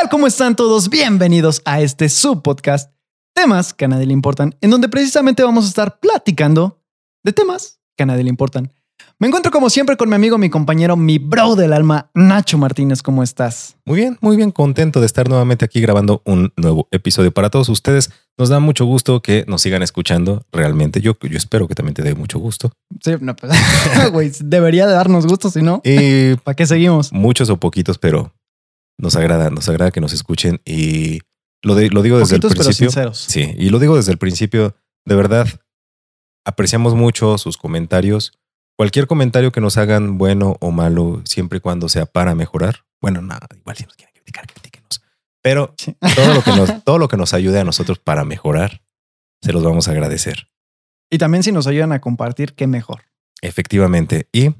tal? ¿Cómo están todos? Bienvenidos a este subpodcast, temas que a nadie le importan, en donde precisamente vamos a estar platicando de temas que a nadie le importan. Me encuentro como siempre con mi amigo, mi compañero, mi bro del alma, Nacho Martínez. ¿Cómo estás? Muy bien, muy bien, contento de estar nuevamente aquí grabando un nuevo episodio para todos ustedes. Nos da mucho gusto que nos sigan escuchando. Realmente, yo, yo espero que también te dé mucho gusto. Sí, no, pues, güey, debería de darnos gusto, si no, Y ¿para qué seguimos? muchos o poquitos, pero nos agrada, nos agrada que nos escuchen. Y lo, de- lo digo desde Poquitos, el pero principio. sinceros. Sí, y lo digo desde el principio. De verdad, apreciamos mucho sus comentarios. Cualquier comentario que nos hagan, bueno o malo, siempre y cuando sea para mejorar. Bueno, nada, igual si nos quieren criticar, critíquenos. Pero Sí. todo lo que nos, todo lo que nos ayude a nosotros para mejorar, se los vamos a agradecer. Y también si nos ayudan a compartir, qué mejor. Efectivamente. Y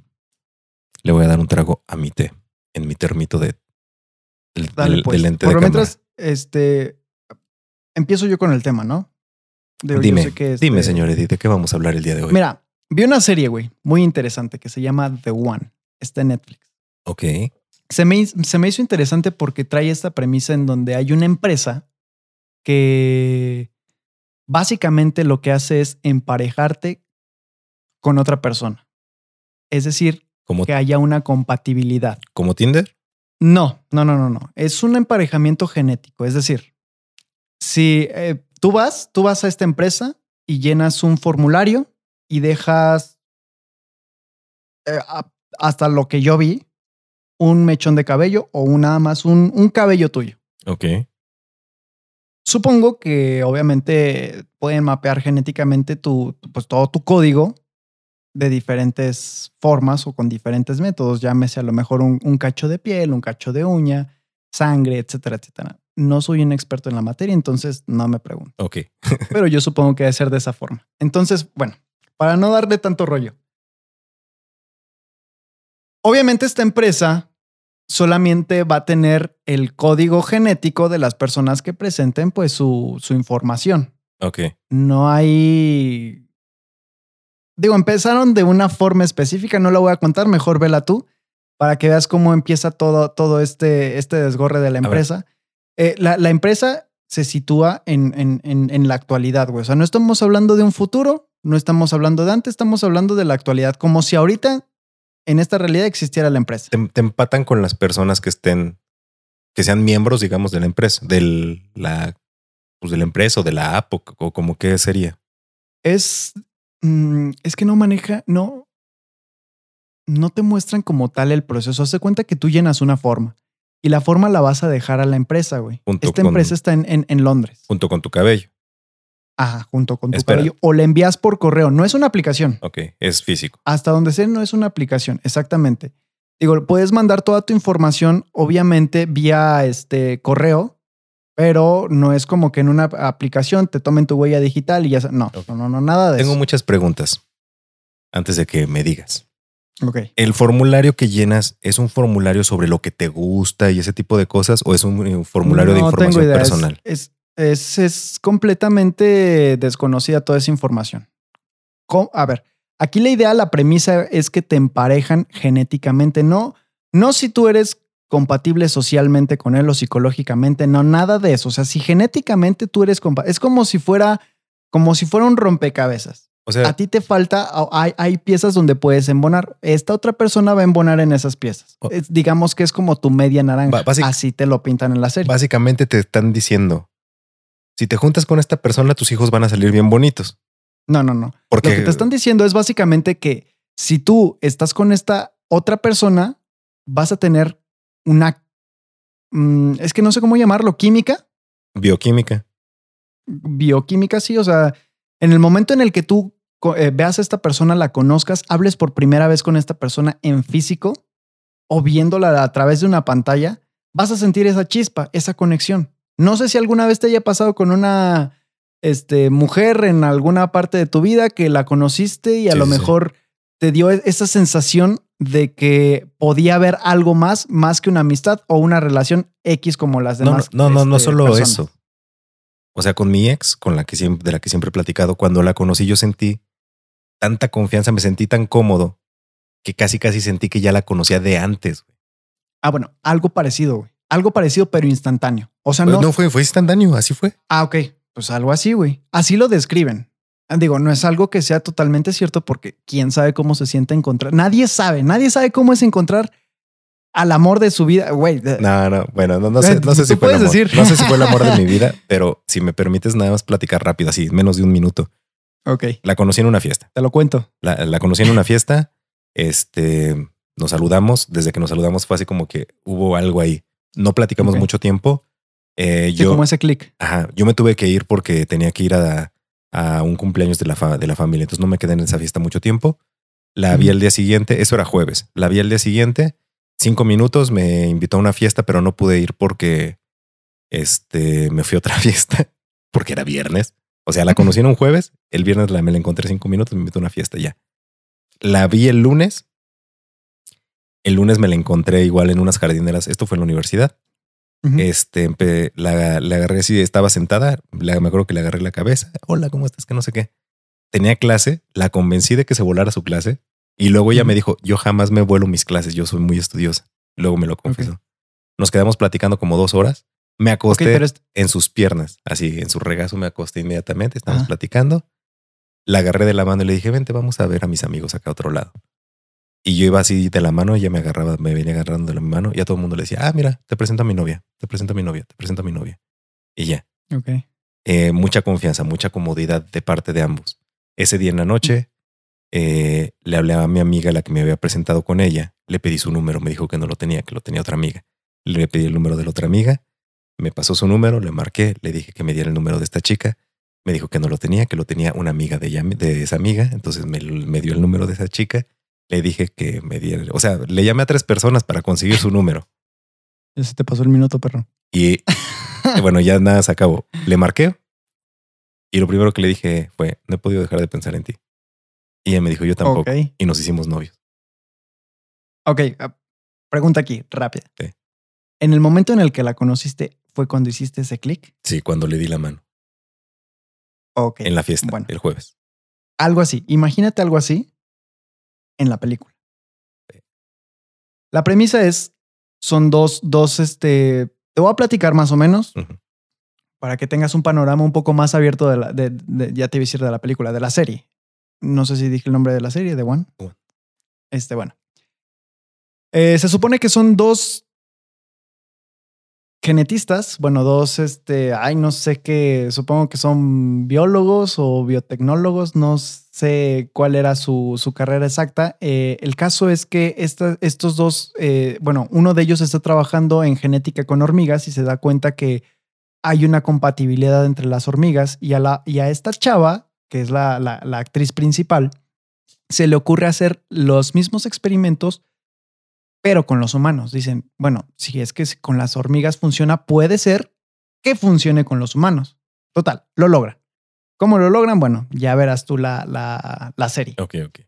le voy a dar un trago a mi té, en mi termito de, del, Dale, del- pues. del lente Por de lo cámara. mientras, este, empiezo yo con el tema, ¿no? Yo Dime, sé que, dime, este, señor Eddie, ¿de qué vamos a hablar el día de hoy? Mira, vi una serie, güey, muy interesante que se llama The One. Está en Netflix. Ok, Se me, se me hizo interesante porque trae esta premisa en donde hay una empresa que básicamente lo que hace es emparejarte con otra persona. Es decir, ¿como, que haya una compatibilidad. como Tinder? No, no, no, no, no. Es un emparejamiento genético. Es decir, si eh, tú vas, tú vas a esta empresa y llenas un formulario y dejas eh, hasta lo que yo vi, un mechón de cabello o nada más un, un cabello tuyo. Ok, Supongo que obviamente pueden mapear genéticamente tu- pues todo tu código de diferentes formas o con diferentes métodos. Llámese a lo mejor un, un cacho de piel, un cacho de uña, sangre, etcétera, etcétera. No soy un experto en la materia, entonces no me pregunto. ok. Pero yo supongo que debe ser de esa forma. Entonces, bueno, para no darle tanto rollo. Obviamente esta empresa solamente va a tener el código genético de las personas que presenten pues su, su información. Ok, No hay... Digo, empezaron de una forma específica, no la voy a contar, mejor vela tú, para que veas cómo empieza todo, todo este, este desgorre de la empresa. Eh, la, la empresa se sitúa en, en, en, en la actualidad, güey. O sea, no estamos hablando de un futuro, no estamos hablando de antes, estamos hablando de la actualidad, como si ahorita en esta realidad existiera la empresa. te, te empatan con las personas que estén, que sean miembros, digamos, de la empresa, del, la, pues de la empresa o de la app o, o como que sería. Es, mm, es que no maneja, no, no te muestran como tal el proceso. Hace cuenta que tú llenas una forma y la forma la vas a dejar a la empresa, güey. Junto Esta con- empresa está en, en, en Londres. Junto con tu cabello. Ajá, junto con tu Espera. cabello. O la envías por correo. No es una aplicación. Ok, es físico. Hasta donde sé, no es una aplicación. Exactamente. Digo, puedes mandar toda tu información, obviamente, vía este correo, pero no es como que en una aplicación te tomen tu huella digital y ya. No, no, no, nada de Tengo eso. muchas preguntas antes de que me digas. Ok. ¿El formulario que llenas es un formulario sobre lo que te gusta y ese tipo de cosas o es un, eh, formulario de tengo información idea. Es- personal? Es, es, es completamente desconocida toda esa información. A ver, aquí la idea, la premisa es que te emparejan genéticamente, no, no si tú eres compatible socialmente con él o psicológicamente, no, nada de eso. O sea, si genéticamente tú eres compa- es como si fuera, como si fuera un rompecabezas. O sea, A ti te falta, hay, hay piezas donde puedes embonar. Esta otra persona va a embonar en esas piezas. Es- digamos que es como tu media naranja. Así te lo pintan en la serie. básicamente te están diciendo, si te juntas con esta persona, tus hijos van a salir bien bonitos. No, no, no. Porque Lo que te están diciendo es básicamente que si tú estás con esta otra persona, vas a tener una... mm, es que no sé cómo llamarlo, química, bioquímica. bioquímica, sí. O sea, en el momento en el que tú eh, veas a esta persona, la conozcas, hables por primera vez con esta persona en físico o viéndola a través de una pantalla, vas a sentir esa chispa, esa conexión. No sé si alguna vez te haya pasado con una este, mujer en alguna parte de tu vida que la conociste y a Sí, lo sí. mejor te dio e- esa sensación de que podía haber algo más, más que una amistad o una relación X como las No, no, demás. no, no, no este, solo personas. eso. O sea, con mi ex, con la que siempre, de la que siempre he platicado, cuando la conocí, yo sentí tanta confianza, me sentí tan cómodo que casi, casi sentí que ya la conocía de antes. güey. Ah, bueno, algo parecido, güey. algo parecido, pero instantáneo. O sea, Pues no. no fue, fue instantáneo, así fue. Ah, ok. Pues algo así, güey. Así lo describen. Digo, no es algo que sea totalmente cierto porque quién sabe cómo se siente encontrar. Nadie sabe, nadie sabe cómo es encontrar al amor de su vida, güey. No, no, bueno, no, no sé, no sé si fue el amor. decir. No sé si fue el amor de mi vida, pero si me permites nada más platicar rápido, así, menos de un minuto. Ok, La conocí en una fiesta. te lo cuento. La, la conocí en una fiesta. Este, nos saludamos. Desde que nos saludamos fue así como que hubo algo ahí. No platicamos mucho tiempo. Eh, Sí, yo, como ese clic. ajá, yo me tuve que ir porque tenía que ir a, a un cumpleaños de la, fa- de la familia. Entonces no me quedé en esa fiesta mucho tiempo. La vi el día siguiente. Eso era jueves. La vi el día siguiente. Cinco minutos. Me invitó a una fiesta, pero no pude ir porque este, me fui a otra fiesta porque era viernes. O sea, la conocí en un jueves. El viernes la, me la encontré cinco minutos. Me invitó a una fiesta ya. La vi el lunes. El lunes me la encontré igual en unas jardineras. Esto fue en la universidad. Este, la, la agarré así, estaba sentada. la- me acuerdo que le agarré la cabeza. Hola, ¿cómo estás? Que no sé qué. Tenía clase. La convencí de que se volara su clase. Y luego ella me dijo, yo jamás me vuelo mis clases. Yo soy muy estudiosa. Luego me lo confesó. Nos quedamos platicando como dos horas. Me acosté pero es- en sus piernas, así en su regazo me acosté inmediatamente. Estábamos Ajá. platicando. La agarré de la mano y le dije, vente, vamos a ver a mis amigos acá a otro lado. Y yo iba así de la mano, ella me agarraba, me venía agarrando de la mano y a todo el mundo le decía, ah, mira, te presento a mi novia, te presento a mi novia, te presento a mi novia. Y ya, ok. Eh, mucha confianza, mucha comodidad de parte de ambos. Ese día en la noche eh, le hablé a mi amiga, la que me había presentado con ella, le pedí su número, me dijo que no lo tenía, que lo tenía otra amiga. Le pedí el número de la otra amiga, me pasó su número, le marqué, le dije que me diera el número de esta chica, me dijo que no lo tenía, que lo tenía una amiga de, ella, de esa amiga, entonces me, me dio el número de esa chica, le dije que me diera, o sea, le llamé a tres personas para conseguir su número. Ya se te pasó el minuto, perro. Y bueno, ya nada se acabó. Le marqué y lo primero que le dije fue, no he podido dejar de pensar en ti. Y ella me dijo, yo tampoco. Y nos hicimos novios. Ok, ah, pregunta aquí, rápida. Sí. En el momento en el que la conociste, ¿fue cuando hiciste ese clic? Sí, cuando le di la mano Ok. en la fiesta, Bueno. el jueves. Algo así. Imagínate algo así en la película. La premisa es, son dos, dos, este, te voy a platicar más o menos para que tengas un panorama un poco más abierto de la, de, de- ya te iba a decir de la película, de la serie. No sé si dije el nombre de la serie, de One. One. Este, bueno. Eh, se supone que son dos genetistas, bueno, dos, este, ay, no sé qué, supongo que son biólogos o biotecnólogos, no sé cuál era su, su carrera exacta. Eh, el caso es que estos dos, eh, bueno, uno de ellos está trabajando en genética con hormigas y se da cuenta que hay una compatibilidad entre las hormigas y a, la, y a esta chava, que es la, la actriz principal, se le ocurre hacer los mismos experimentos pero con los humanos. Dicen, bueno, si es que con las hormigas funciona, puede ser que funcione con los humanos. Total, lo logran. ¿Cómo lo logran? Bueno, ya verás tú la, la, la serie. Ok, ok.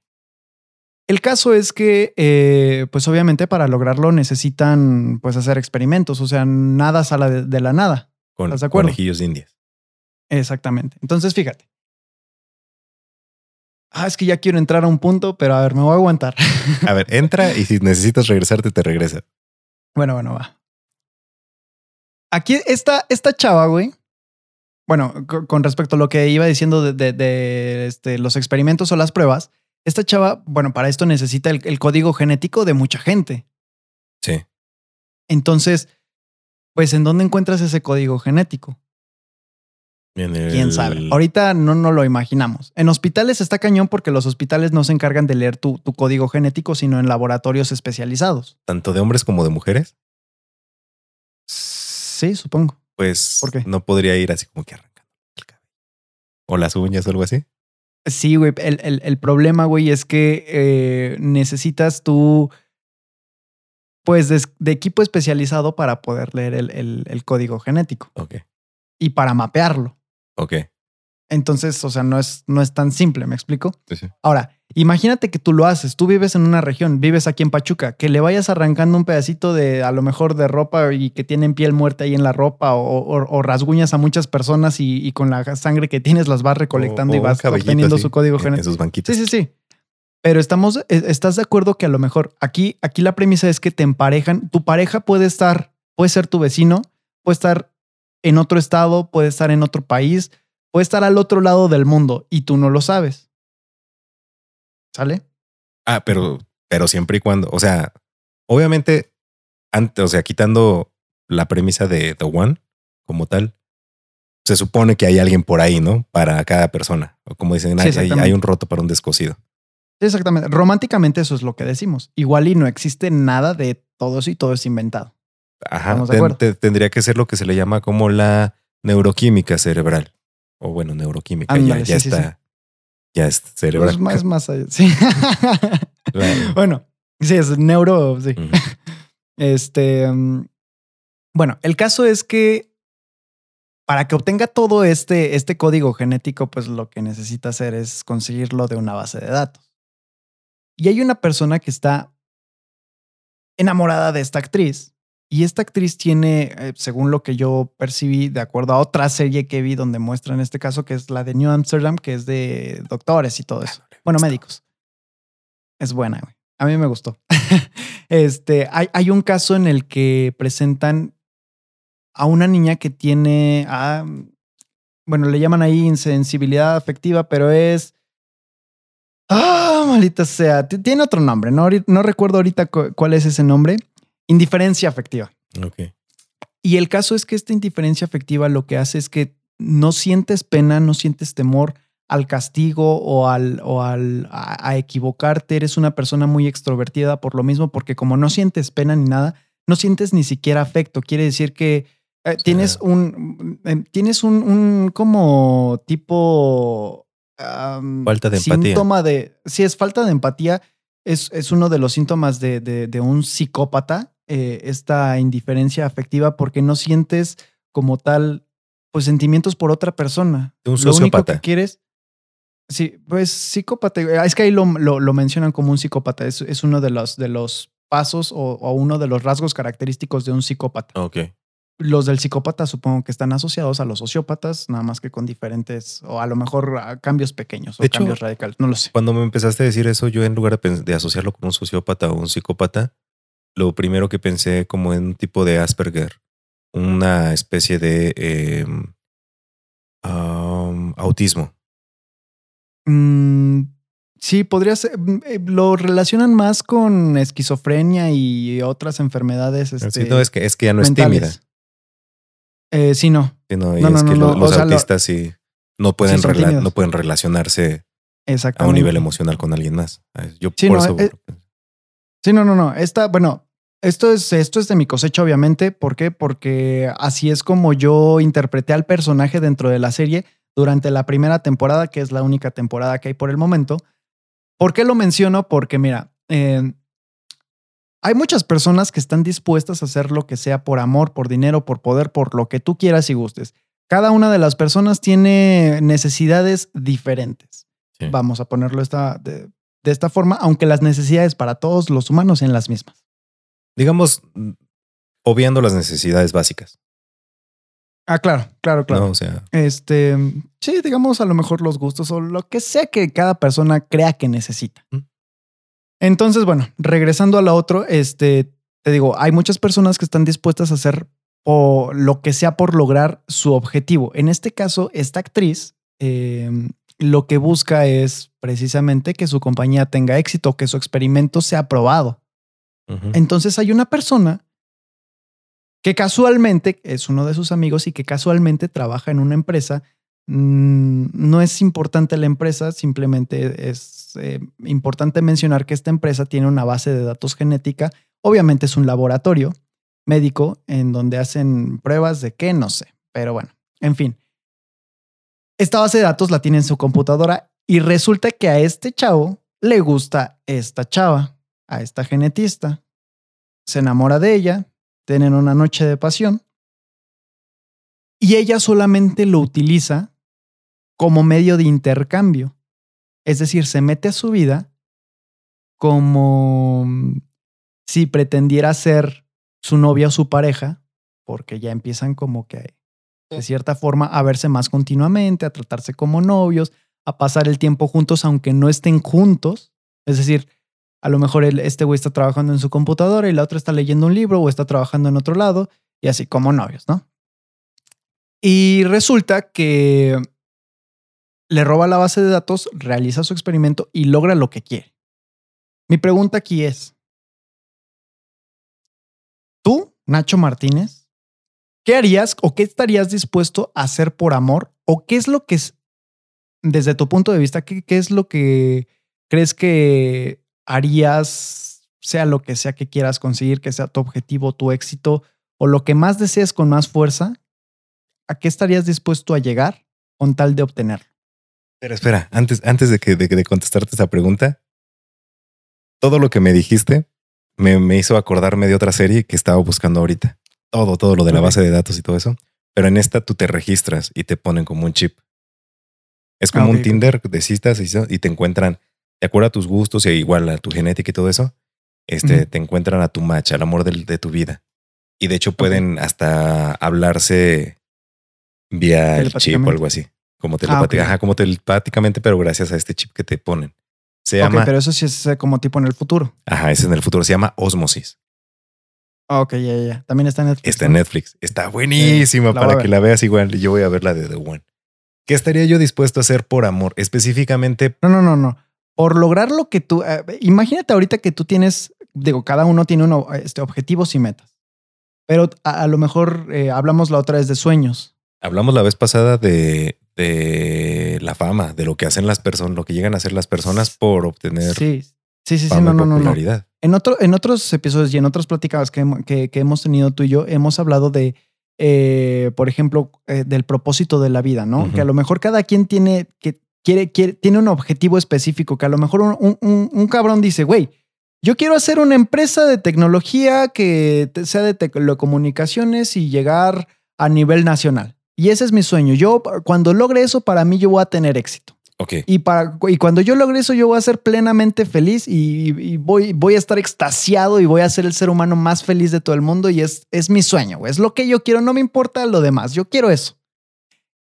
El caso es que, eh, pues obviamente para lograrlo necesitan pues hacer experimentos, o sea, nada sale de, de la nada. Con ¿Estás de acuerdo? conejillos de indias. Exactamente. Entonces, fíjate. Ah, es que ya quiero entrar a un punto, pero a ver, me voy a aguantar. A ver, entra y si necesitas regresarte, te regresa. Bueno, bueno, va. Aquí esta, esta chava, güey. Bueno, co- con respecto a lo que iba diciendo de, de- de, este, los experimentos o las pruebas, esta chava, bueno, para esto necesita el, el código genético de mucha gente. Sí. Entonces, pues, ¿en dónde encuentras ese código genético? En ¿Quién sabe? Ahorita no, no lo imaginamos. En hospitales está cañón porque los hospitales no se encargan de leer tu, tu código genético, sino en laboratorios especializados. Tanto de hombres como de mujeres, Sí, supongo. pues ¿Por qué? no podría ir así como que arrancando el cabello. O las uñas o algo así. Sí, güey. El, el- el problema, güey, es que eh, necesitas tú, pues, de, de equipo especializado para poder leer el, el- el código genético Ok, y para mapearlo. Ok. Entonces, o sea, no es, no es tan simple, ¿me explico? Sí, sí. Ahora, imagínate que tú lo haces, tú vives en una región, vives aquí en Pachuca, que le vayas arrancando un pedacito de, a lo mejor, de ropa y que tienen piel muerta ahí en la ropa o, o- o rasguñas a muchas personas y, y con la sangre que tienes las vas recolectando O- y vas obteniendo su código en- En genético. sus banquitas. Sí, sí, sí. Pero estamos, eh, ¿estás de acuerdo que a lo mejor aquí, aquí la premisa es que te emparejan, tu pareja puede estar Puede ser tu vecino, puede estar en otro estado, puede estar en otro país, puede estar al otro lado del mundo y tú no lo sabes. ¿Sale? Ah, pero, pero siempre y cuando, o sea, obviamente, antes, o sea, quitando la premisa de The One como tal, se supone que hay alguien por ahí, ¿no? Para cada persona. O como dicen, Sí, hay, hay un roto para un descosido. Exactamente. Románticamente eso es lo que decimos. Igual y no existe nada de todo eso y todo es inventado. Ajá. Ten- te- tendría que ser lo que se le llama como la neuroquímica cerebral. O bueno, neuroquímica. Ya ya sí, sí, está. Ya es cerebral. Es más, más allá. Sí. Bueno, sí, es neuro. Sí. Este. mm, Bueno, el caso es que para que obtenga todo este, este código genético, pues lo que necesita hacer es conseguirlo de una base de datos. Y hay una persona que está enamorada de esta actriz. Y esta actriz tiene, eh, según lo que yo percibí, de acuerdo a otra serie que vi donde muestra en este caso, que es la de New Amsterdam, que es de doctores y todo eso. Bueno, médicos. Es buena, güey. A mí me gustó. este, hay, hay un caso en el que presentan a una niña que tiene, ah, bueno, le llaman ahí insensibilidad afectiva, pero es... Ah, maldita sea. Tiene otro nombre, no, no recuerdo ahorita cu- cuál es ese nombre. Indiferencia afectiva. Ok. Y el caso es que esta indiferencia afectiva lo que hace es que no sientes pena, no sientes temor al castigo o al, o al a, a equivocarte. Eres una persona muy extrovertida por lo mismo, porque como no sientes pena ni nada, no sientes ni siquiera afecto. Quiere decir que eh, tienes un eh, tienes un, un como tipo Falta de empatía. síntoma de sí es falta de empatía. Es, es uno de los síntomas de, de- de un psicópata, eh, esta indiferencia afectiva, porque no sientes como tal, pues sentimientos por otra persona. De un Lo único sociópata. que quieres. Sí, pues psicópata. eh, Es que ahí lo, lo- lo mencionan como un psicópata. Es, es uno de los, de los pasos o, o uno de los rasgos característicos de un psicópata. Ok. Los del psicópata supongo que están asociados a los sociópatas, nada más que con diferentes, o a lo mejor a cambios pequeños o hecho, cambios radicales. No lo sé. Cuando me empezaste a decir eso, yo en lugar de, de asociarlo con un sociópata o un psicópata, lo primero que pensé como en un tipo de Asperger, una especie de eh, um, autismo. Mm, sí, podría ser. mm, eh, Lo relacionan más con esquizofrenia y otras enfermedades. Este, Sí, no, es que, es que ya no es tímida. Eh, sí, no, sino y No, no, es que no, lo- no, los o sea, lo- autistas sí no pueden, rela- no pueden relacionarse a un nivel emocional con alguien más. Yo Sí, por no, eso. eh, Sí, no, no, no. Esta, bueno, esto es, esto es de mi cosecha, obviamente. ¿Por qué? Porque así es como yo interpreté al personaje dentro de la serie durante la primera temporada, que es la única temporada que hay por el momento. ¿Por qué lo menciono? Porque, mira, eh, hay muchas personas que están dispuestas a hacer lo que sea por amor, por dinero, por poder, por lo que tú quieras y gustes. Cada una de las personas tiene necesidades diferentes. Sí. Vamos a ponerlo esta, de, de esta forma, aunque las necesidades para todos los humanos sean las mismas. Digamos, obviando las necesidades básicas. Ah, claro, claro, claro. ¿no? O sea, Este, sí, digamos a lo mejor los gustos o lo que sea que cada persona crea que necesita. Mm. Entonces, bueno, regresando a lo otro, este, te digo, hay muchas personas que están dispuestas a hacer o lo que sea por lograr su objetivo. En este caso, esta actriz eh, lo que busca es precisamente que su compañía tenga éxito, que su experimento sea aprobado. Entonces hay una persona que casualmente es uno de sus amigos y que casualmente trabaja en una empresa. Mm, No es importante la empresa, simplemente es eh, importante mencionar que esta empresa tiene una base de datos genética. Obviamente es un laboratorio médico en donde hacen pruebas de qué, no sé, pero bueno, en fin. Esta base de datos la tiene en su computadora y resulta que a este chavo le gusta esta chava, a esta genetista. Se enamora de ella, tienen una noche de pasión y ella solamente lo utiliza como medio de intercambio. Es decir, se mete a su vida como mm, si pretendiera ser su novia o su pareja, porque ya empiezan como que de cierta forma a verse más continuamente, a tratarse como novios, a pasar el tiempo juntos aunque no estén juntos. Es decir, a lo mejor el- este güey está trabajando en su computadora y la otra está leyendo un libro o está trabajando en otro lado y así como novios, ¿no? Y resulta que le roba la base de datos, realiza su experimento y logra lo que quiere. Mi pregunta aquí es, tú, Nacho Martínez, ¿qué harías o qué estarías dispuesto a hacer por amor? ¿O qué es lo que es, desde tu punto de vista, qué, qué es lo que crees que harías, sea lo que sea que quieras conseguir, que sea tu objetivo, tu éxito, o lo que más desees con más fuerza? ¿A qué estarías dispuesto a llegar con tal de obtenerlo? Pero espera, antes, antes de, que, de, de contestarte esa pregunta, todo lo que me dijiste me, me, hizo acordarme de otra serie que estaba buscando ahorita. Todo, todo lo de la base de datos y todo eso. Pero en esta tú te registras y te ponen como un chip. Es como ah, okay. un Tinder de citas y te encuentran, de acuerdo a tus gustos y igual a tu genética y todo eso, este, uh -huh. te encuentran a tu match, al amor de, de, tu vida. Y de hecho pueden okay. hasta hablarse vía el chip o algo así. Como ah, okay. ajá, como telepáticamente, pero gracias a este chip que te ponen. Se llama. pero eso sí es eh, como tipo en el futuro. Ajá, es en el futuro. Se llama Osmosis. Ok, ya, ya. También está en Netflix. Está en Netflix. Está buenísima para que la veas igual. Yo voy a ver la de The One. ¿Qué estaría yo dispuesto a hacer por amor? Específicamente. No, no, no, no. Por lograr lo que tú. Eh, imagínate ahorita que tú tienes. Digo, cada uno tiene uno, este, objetivos y metas. Pero a, a lo mejor eh, hablamos la otra vez de sueños. Hablamos la vez pasada de, de la fama, de lo que hacen las personas, lo que llegan a hacer las personas por obtener sí, sí, sí, fama sí no, no, popularidad. No, En, otro, en otros episodios y en otras pláticas que, que, que, hemos tenido tú y yo, hemos hablado de, eh, por ejemplo, eh, del propósito de la vida, ¿no? Uh -huh. Que a lo mejor cada quien tiene, que quiere, quiere, tiene un objetivo específico, que a lo mejor un, un, un cabrón dice, güey, yo quiero hacer una empresa de tecnología que sea de telecomunicaciones y llegar a nivel nacional. Y ese es mi sueño. Yo, cuando logre eso, para mí yo voy a tener éxito. Okay. Y, para, y cuando yo logre eso, yo voy a ser plenamente feliz y, y, voy, voy a estar extasiado y voy a ser el ser humano más feliz de todo el mundo. Y es, es mi sueño. Es lo que yo quiero. No me importa lo demás. Yo quiero eso.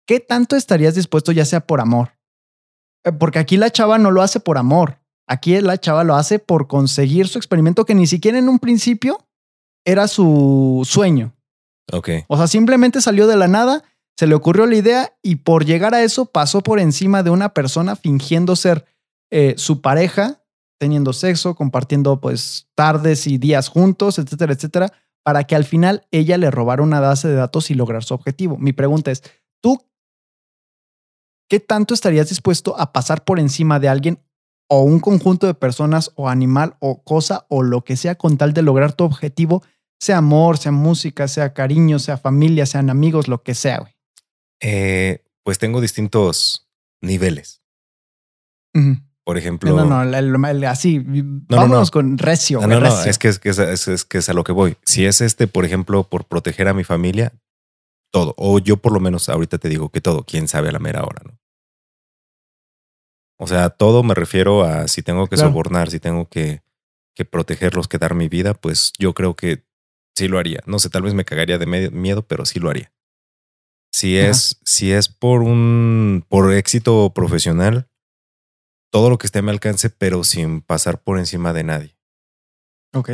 ¿Qué tanto estarías dispuesto, ya sea por amor? Eh, porque aquí la chava no lo hace por amor. Aquí la chava lo hace por conseguir su experimento que ni siquiera en un principio era su sueño. Ok. O sea, simplemente salió de la nada se le ocurrió la idea y por llegar a eso pasó por encima de una persona fingiendo ser eh, su pareja, teniendo sexo, compartiendo pues tardes y días juntos, etcétera, etcétera, para que al final ella le robara una base de datos y lograr su objetivo. Mi pregunta es, ¿tú qué tanto estarías dispuesto a pasar por encima de alguien o un conjunto de personas o animal o cosa o lo que sea con tal de lograr tu objetivo? Sea amor, sea música, sea cariño, sea familia, sean amigos, lo que sea, güey. Eh, pues tengo distintos niveles. Uh -huh. Por ejemplo. No, no, el, el, así. No, vámonos no, con recio. No, no, recio. no, es que es, que es que es a lo que voy. Si es este, por ejemplo, por proteger a mi familia, todo. O yo por lo menos ahorita te digo que todo. Quién sabe a la mera hora, ¿no? O sea, todo me refiero a si tengo que claro. sobornar, si tengo que, que protegerlos, que dar mi vida, pues yo creo que sí lo haría. No sé, tal vez me cagaría de miedo, pero sí lo haría. Si es, si es por un por éxito profesional, todo lo que esté a mi alcance, pero sin pasar por encima de nadie. Ok.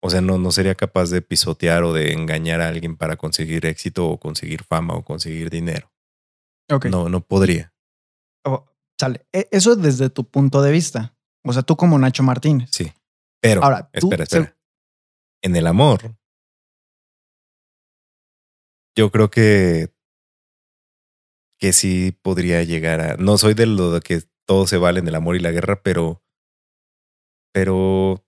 O sea, no, no sería capaz de pisotear o de engañar a alguien para conseguir éxito o conseguir fama o conseguir dinero. No, no podría. Oh, sale. Eso desde tu punto de vista. O sea, tú como Nacho Martínez. Sí. Pero, Ahora, espera, espera. Se... En el amor, yo creo que que sí podría llegar a. No soy de lo de que todo se vale en el amor y la guerra, pero. Pero.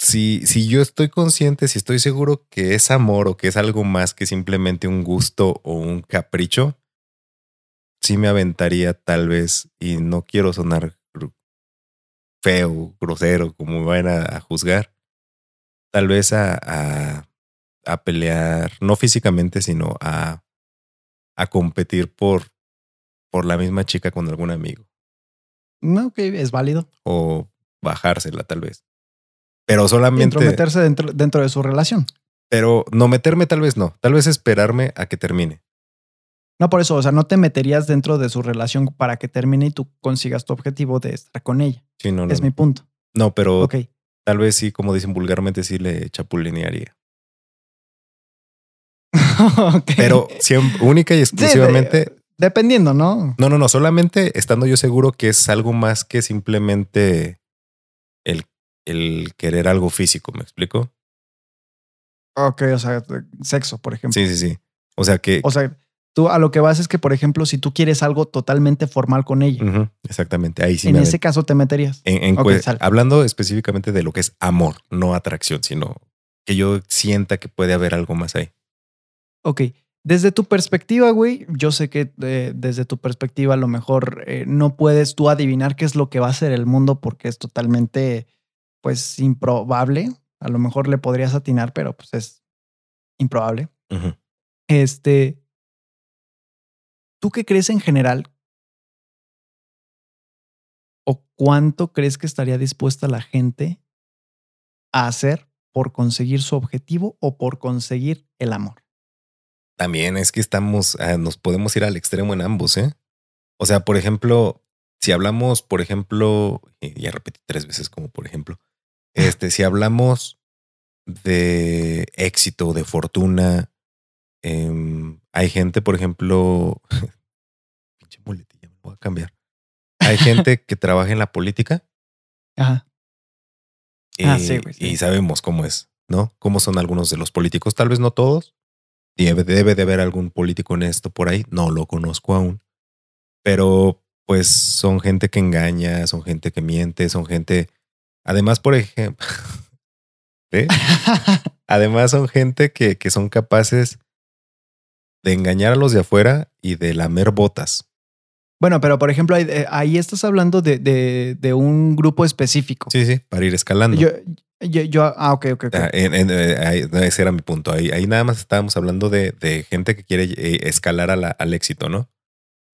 Si, si yo estoy consciente, si estoy seguro que es amor o que es algo más que simplemente un gusto o un capricho, sí me aventaría tal vez, y no quiero sonar feo, grosero, como me van a, a juzgar, tal vez a, a, a pelear, no físicamente, sino a a competir por, por la misma chica con algún amigo. No, ok, es válido. O bajársela tal vez. Pero solamente... meterse dentro, dentro de su relación. Pero no meterme tal vez no. Tal vez esperarme a que termine. No, por eso, o sea, no te meterías dentro de su relación para que termine y tú consigas tu objetivo de estar con ella. Sí, no, no. Es no. mi punto. No, pero okay. tal vez sí, como dicen vulgarmente, sí le chapulinearía. Ok. Pero siempre, única y Sí, exclusivamente. de- dependiendo, ¿no? No, no, no. Solamente estando yo seguro que es algo más que simplemente el, querer algo físico. ¿Me explico? Ok, o sea, sexo, por ejemplo. Sí, sí, sí. O sea que. O sea, tú a lo que vas es que, por ejemplo, si tú quieres algo totalmente formal con ella, exactamente. Ahí sí en me ese caso te meterías. En- en hablando específicamente de lo que es amor, no atracción, sino que yo sienta que puede haber algo más ahí. Ok. Desde tu perspectiva, güey, yo sé que eh, desde tu perspectiva a lo mejor eh, no puedes tú adivinar qué es lo que va a ser el mundo porque es totalmente, pues, improbable. A lo mejor le podrías atinar, pero pues es improbable. Este, ¿tú qué crees en general? ¿O cuánto crees que estaría dispuesta la gente a hacer por conseguir su objetivo o por conseguir el amor? También es que estamos, ah, nos podemos ir al extremo en ambos, ¿eh? O sea, por ejemplo, si hablamos, por ejemplo, ya repetí tres veces como por ejemplo, este, si hablamos de éxito, de fortuna, em, hay gente, por ejemplo, pinche muletilla, me voy a cambiar. Hay gente que trabaja en la política Ajá. y, Ah, sí, sí. y sabemos cómo es, ¿no? Cómo son algunos de los políticos, tal vez no todos. Debe, debe de haber algún político honesto por ahí, no lo conozco aún. Pero pues son gente que engaña, son gente que miente, son gente... Además, por ejemplo... ¿eh? Además son gente que, que son capaces de engañar a los de afuera y de lamer botas. Bueno, pero por ejemplo, ahí, eh, ahí estás hablando de, de- de un grupo específico. Sí, sí, para ir escalando. Yo, yo, yo- ah, ok, ok, ok. Ah, en- en- eh, ese era mi punto. Ahí, ahí nada más estábamos hablando de, de gente que quiere eh, escalar a la- al éxito, ¿no?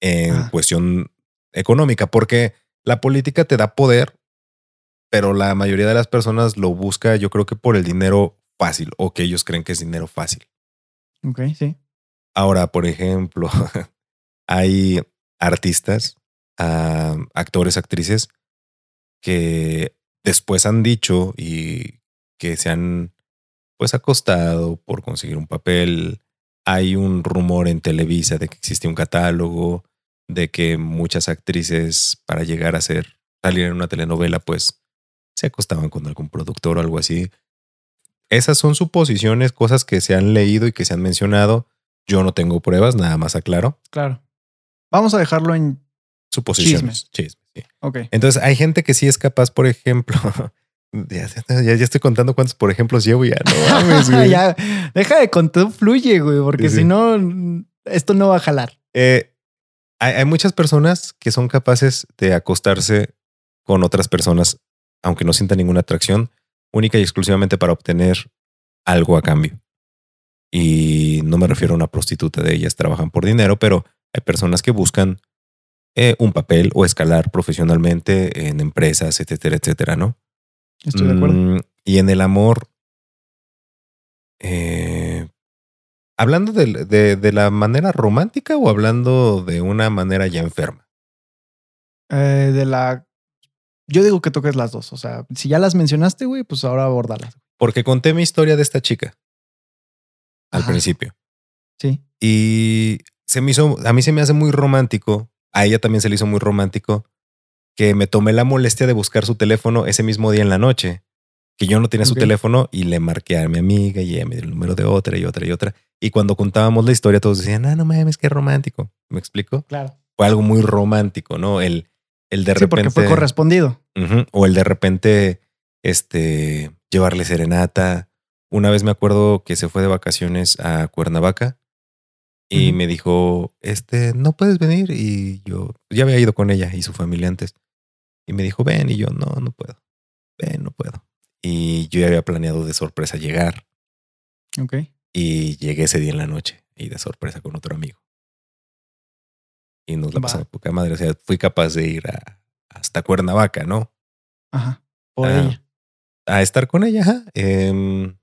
En Ah. cuestión económica, porque la política te da poder, pero la mayoría de las personas lo busca, yo creo que por el dinero fácil o que ellos creen que es dinero fácil. Ok, sí. Ahora, por ejemplo, hay artistas, ah, actores, actrices que después han dicho y que se han pues acostado por conseguir un papel. Hay un rumor en Televisa de que existe un catálogo, de que muchas actrices para llegar a ser salir en una telenovela pues se acostaban con algún productor o algo así. Esas son suposiciones, cosas que se han leído y que se han mencionado. Yo no tengo pruebas, nada más aclaro. Claro. Vamos a dejarlo en. Suposiciones. Chisme, sí. Ok. Entonces, hay gente que sí es capaz, por ejemplo. Ya, ya, ya estoy contando cuántos por ejemplos llevo ya no mames, güey. ya, deja de contar, fluye, güey, porque Sí, sí. si no, esto no va a jalar. Eh, hay, hay muchas personas que son capaces de acostarse con otras personas, aunque no sientan ninguna atracción, única y exclusivamente para obtener algo a cambio. Y no me refiero a una prostituta de ellas, trabajan por dinero, pero hay personas que buscan eh, un papel o escalar profesionalmente en empresas, etcétera, etcétera, ¿no? Estoy de acuerdo. Mm, y en el amor, eh, hablando de, de- de la manera romántica o hablando de una manera ya enferma. Eh, de la. Yo digo que toques las dos. O sea, si ya las mencionaste, güey, pues ahora abordalas. Porque conté mi historia de esta chica al Ajá. principio. Sí. Y se me hizo, a mí se me hace muy romántico, a ella también se le hizo muy romántico, que me tomé la molestia de buscar su teléfono ese mismo día en la noche, que yo no tenía su teléfono y le marqué a mi amiga y ella me dio el número de otra y otra y otra. Y cuando contábamos la historia todos decían, ah, no mames, qué romántico. ¿Me explico? Claro. Fue algo muy romántico, ¿no? El, el de Sí, repente... porque fue correspondido. O el de repente, este, llevarle serenata. Una vez me acuerdo que se fue de vacaciones a Cuernavaca y me dijo, este, no puedes venir. Y yo ya había ido con ella y su familia antes. Y me dijo, ven. Y yo, no, no puedo. Ven, no puedo. Y yo ya había planeado de sorpresa llegar. Ok. Y llegué ese día en la noche y de sorpresa con otro amigo. Y nos la pasamos poca madre. O sea, fui capaz de ir a, hasta Cuernavaca, ¿no? Ajá. Por Ah. ella. A estar con ella, ajá. Em,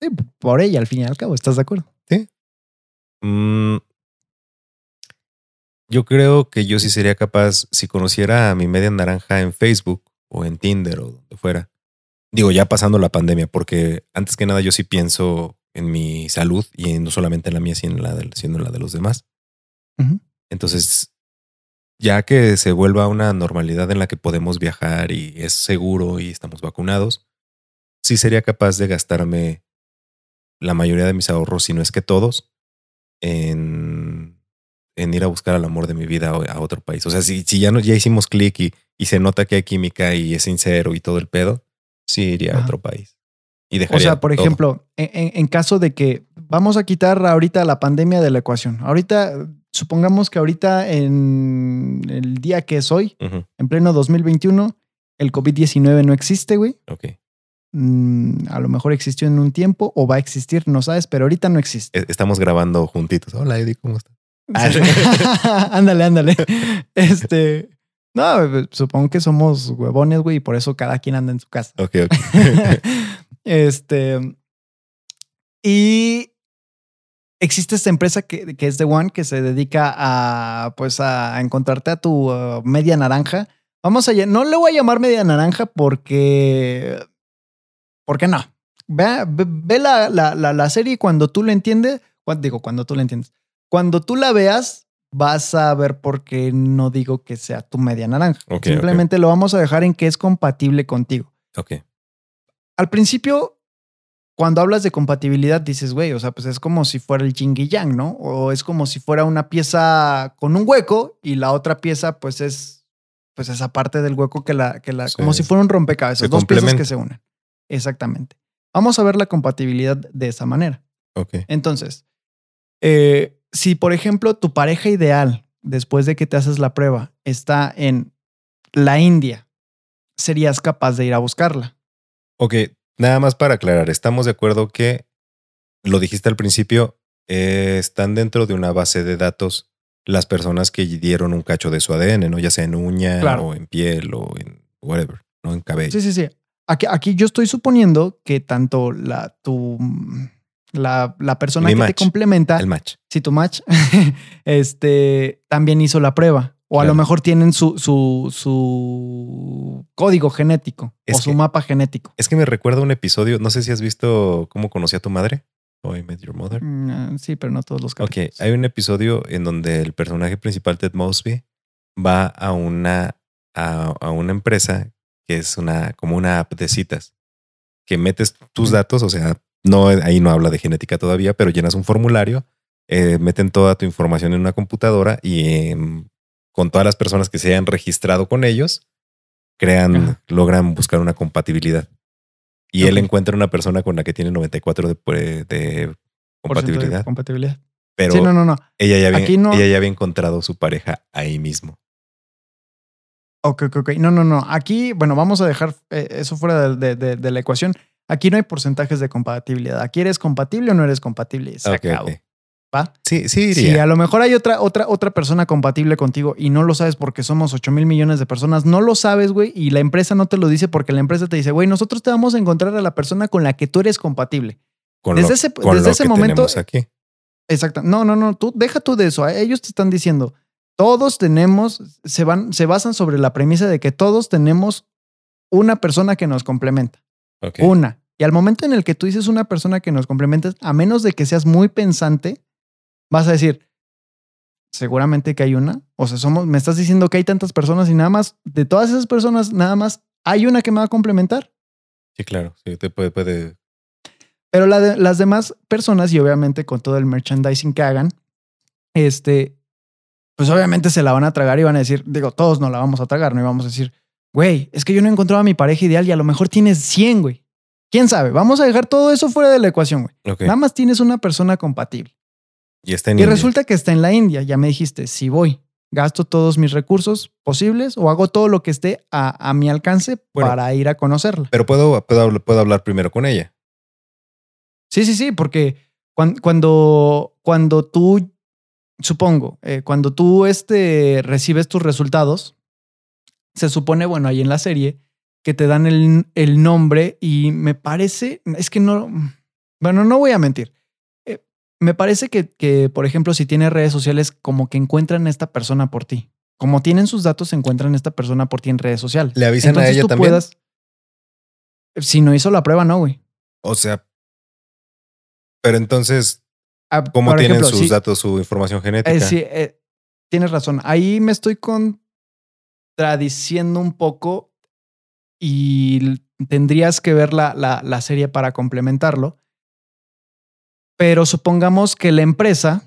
Sí, por ella, al fin y al cabo, ¿estás de acuerdo? mm, yo creo que yo sí sería capaz, si conociera a mi media naranja en Facebook o en Tinder o donde fuera. Digo, ya pasando la pandemia, porque antes que nada yo sí pienso en mi salud y no solamente en la mía, sino en la de, sino en la de los demás. Ujú. Entonces, ya que se vuelva una normalidad en la que podemos viajar y es seguro y estamos vacunados, sí sería capaz de gastarme la mayoría de mis ahorros, si no es que todos, en, en ir a buscar al amor de mi vida a otro país. O sea, si, si ya, no, ya hicimos clic y, y se nota que hay química y es sincero y todo el pedo, sí iría a otro país. Y O sea, por todo. ejemplo, en- en caso de que vamos a quitar ahorita la pandemia de la ecuación. Ahorita, supongamos que ahorita en el día que es hoy, Ujú, en pleno 2021, el COVID-19 no existe, güey. ok. Mm, a lo mejor existió en un tiempo o va a existir, no sabes, pero ahorita no existe. E- Estamos grabando juntitos. Hola, Eddie, ¿cómo estás? ándale, ándale. Este, no, supongo que somos huevones, güey, y por eso cada quien anda en su casa. Ok, ok. este. Y existe esta empresa que, que es The One que se dedica a pues a encontrarte a tu uh, media naranja. Vamos a ll- no le voy a llamar media naranja porque porque no. Ve, ve- ve la, la, la, la serie y cuando tú lo entiendes, cuan- digo, cuando tú la entiendes, cuando tú la veas, vas a ver por qué no digo que sea tu media naranja. Ok, Simplemente lo vamos a dejar en que es compatible contigo ok. al principio, cuando hablas de compatibilidad, dices, güey, o sea, pues es como si fuera el yin y yang, ¿no? O es como si fuera una pieza con un hueco y la otra pieza, pues es, pues esa parte del hueco que la, que la, Sí. como si fuera un rompecabezas, dos piezas que se unen. Exactamente. Vamos a ver la compatibilidad de esa manera. Ok. Entonces, eh, si por ejemplo tu pareja ideal, después de que te haces la prueba, está en la India, serías capaz de ir a buscarla. Ok, nada más para aclarar, estamos de acuerdo que lo dijiste al principio, eh, están dentro de una base de datos las personas que dieron un cacho de su ADN, ¿no? Ya sea en uña Claro. o en piel o en whatever, ¿no? En cabello. Sí, sí, sí. Aquí, aquí yo estoy suponiendo que tanto la, tu, la, la persona Mi que te complementa, El match. si tu match, este, también hizo la prueba. O a lo mejor tienen su, su, su código genético Es o su mapa genético. Es que me recuerda un episodio, no sé si has visto cómo conocí a tu madre o I Met Your Mother. Mm, ah, Sí, pero no todos los Ok, capítulos. hay un episodio en donde el personaje principal, Ted Mosby, va a una, a, a una empresa que es una, como una app de citas, que metes tus datos, o sea, no, ahí no habla de genética todavía, pero llenas un formulario, eh, meten toda tu información en una computadora y con todas las personas que se hayan registrado con ellos, crean, Ajá. logran buscar una compatibilidad. Y él encuentra una persona con la que tiene 94 de, de- de ciento de compatibilidad, compatibilidad. pero sí, no, no, no. ella ya, había, Aquí no- ella ya había encontrado su pareja ahí mismo. Ok, ok, ok. No, no, no. Aquí, bueno, vamos a dejar eh, eso fuera de, de- la ecuación. Aquí no hay porcentajes de compatibilidad. Aquí eres compatible o no eres compatible. Se acabó. ¿Va? Sí, sí Si iría. a lo mejor hay otra, otra, otra persona compatible contigo y no lo sabes porque somos 8 mil millones de personas, no lo sabes, güey, y la empresa no te lo dice porque la empresa te dice, güey, nosotros te vamos a encontrar a la persona con la que tú eres compatible. con desde lo, ese- con desde lo ese que momento- aquí. Exacto. No, no, no, tú deja tú de eso. Ellos te están diciendo, todos tenemos, se van, se basan sobre la premisa de que todos tenemos una persona que nos complementa. Una. Y al momento en el que tú dices una persona que nos complementa, a menos de que seas muy pensante, vas a decir, seguramente que hay una. O sea, somos, me estás diciendo que hay tantas personas y nada más, de todas esas personas, nada más hay una que me va a complementar. Sí, claro. Sí, te puede, puede. Pero la de- las demás personas, y obviamente con todo el merchandising que hagan, este, pues obviamente se la van a tragar y van a decir, digo, todos no la vamos a tragar, no y vamos a decir, güey, es que yo no he encontrado a mi pareja ideal y a lo mejor tienes 100, güey. ¿Quién sabe? Vamos a dejar todo eso fuera de la ecuación, güey. Nada más tienes una persona compatible. Y está en Y India. resulta que está en la India. Ya me dijiste, si voy, gasto todos mis recursos posibles o hago todo lo que esté a, a mi alcance Bueno. para ir a conocerla. Pero puedo, puedo, puedo hablar primero con ella. Sí, sí, sí, porque cuan- cuando, cuando tú, supongo, eh, cuando tú este, recibes tus resultados, se supone, bueno, ahí en la serie, que te dan el, el nombre y me parece, es que no, bueno, no voy a mentir. Me parece que, que, por ejemplo, si tienes redes sociales, como que encuentran a esta persona por ti. Como tienen sus datos, encuentran a esta persona por ti en redes sociales. ¿Le avisan a ella tú también? puedas- si no hizo la prueba, no, güey. O sea, Pero entonces, Ah, ¿cómo tienen ejemplo, sus sí, datos, su información genética? eh, sí, eh, tienes razón. Ahí me estoy contradiciendo un poco y tendrías que ver la, la- la serie para complementarlo. Pero supongamos que la empresa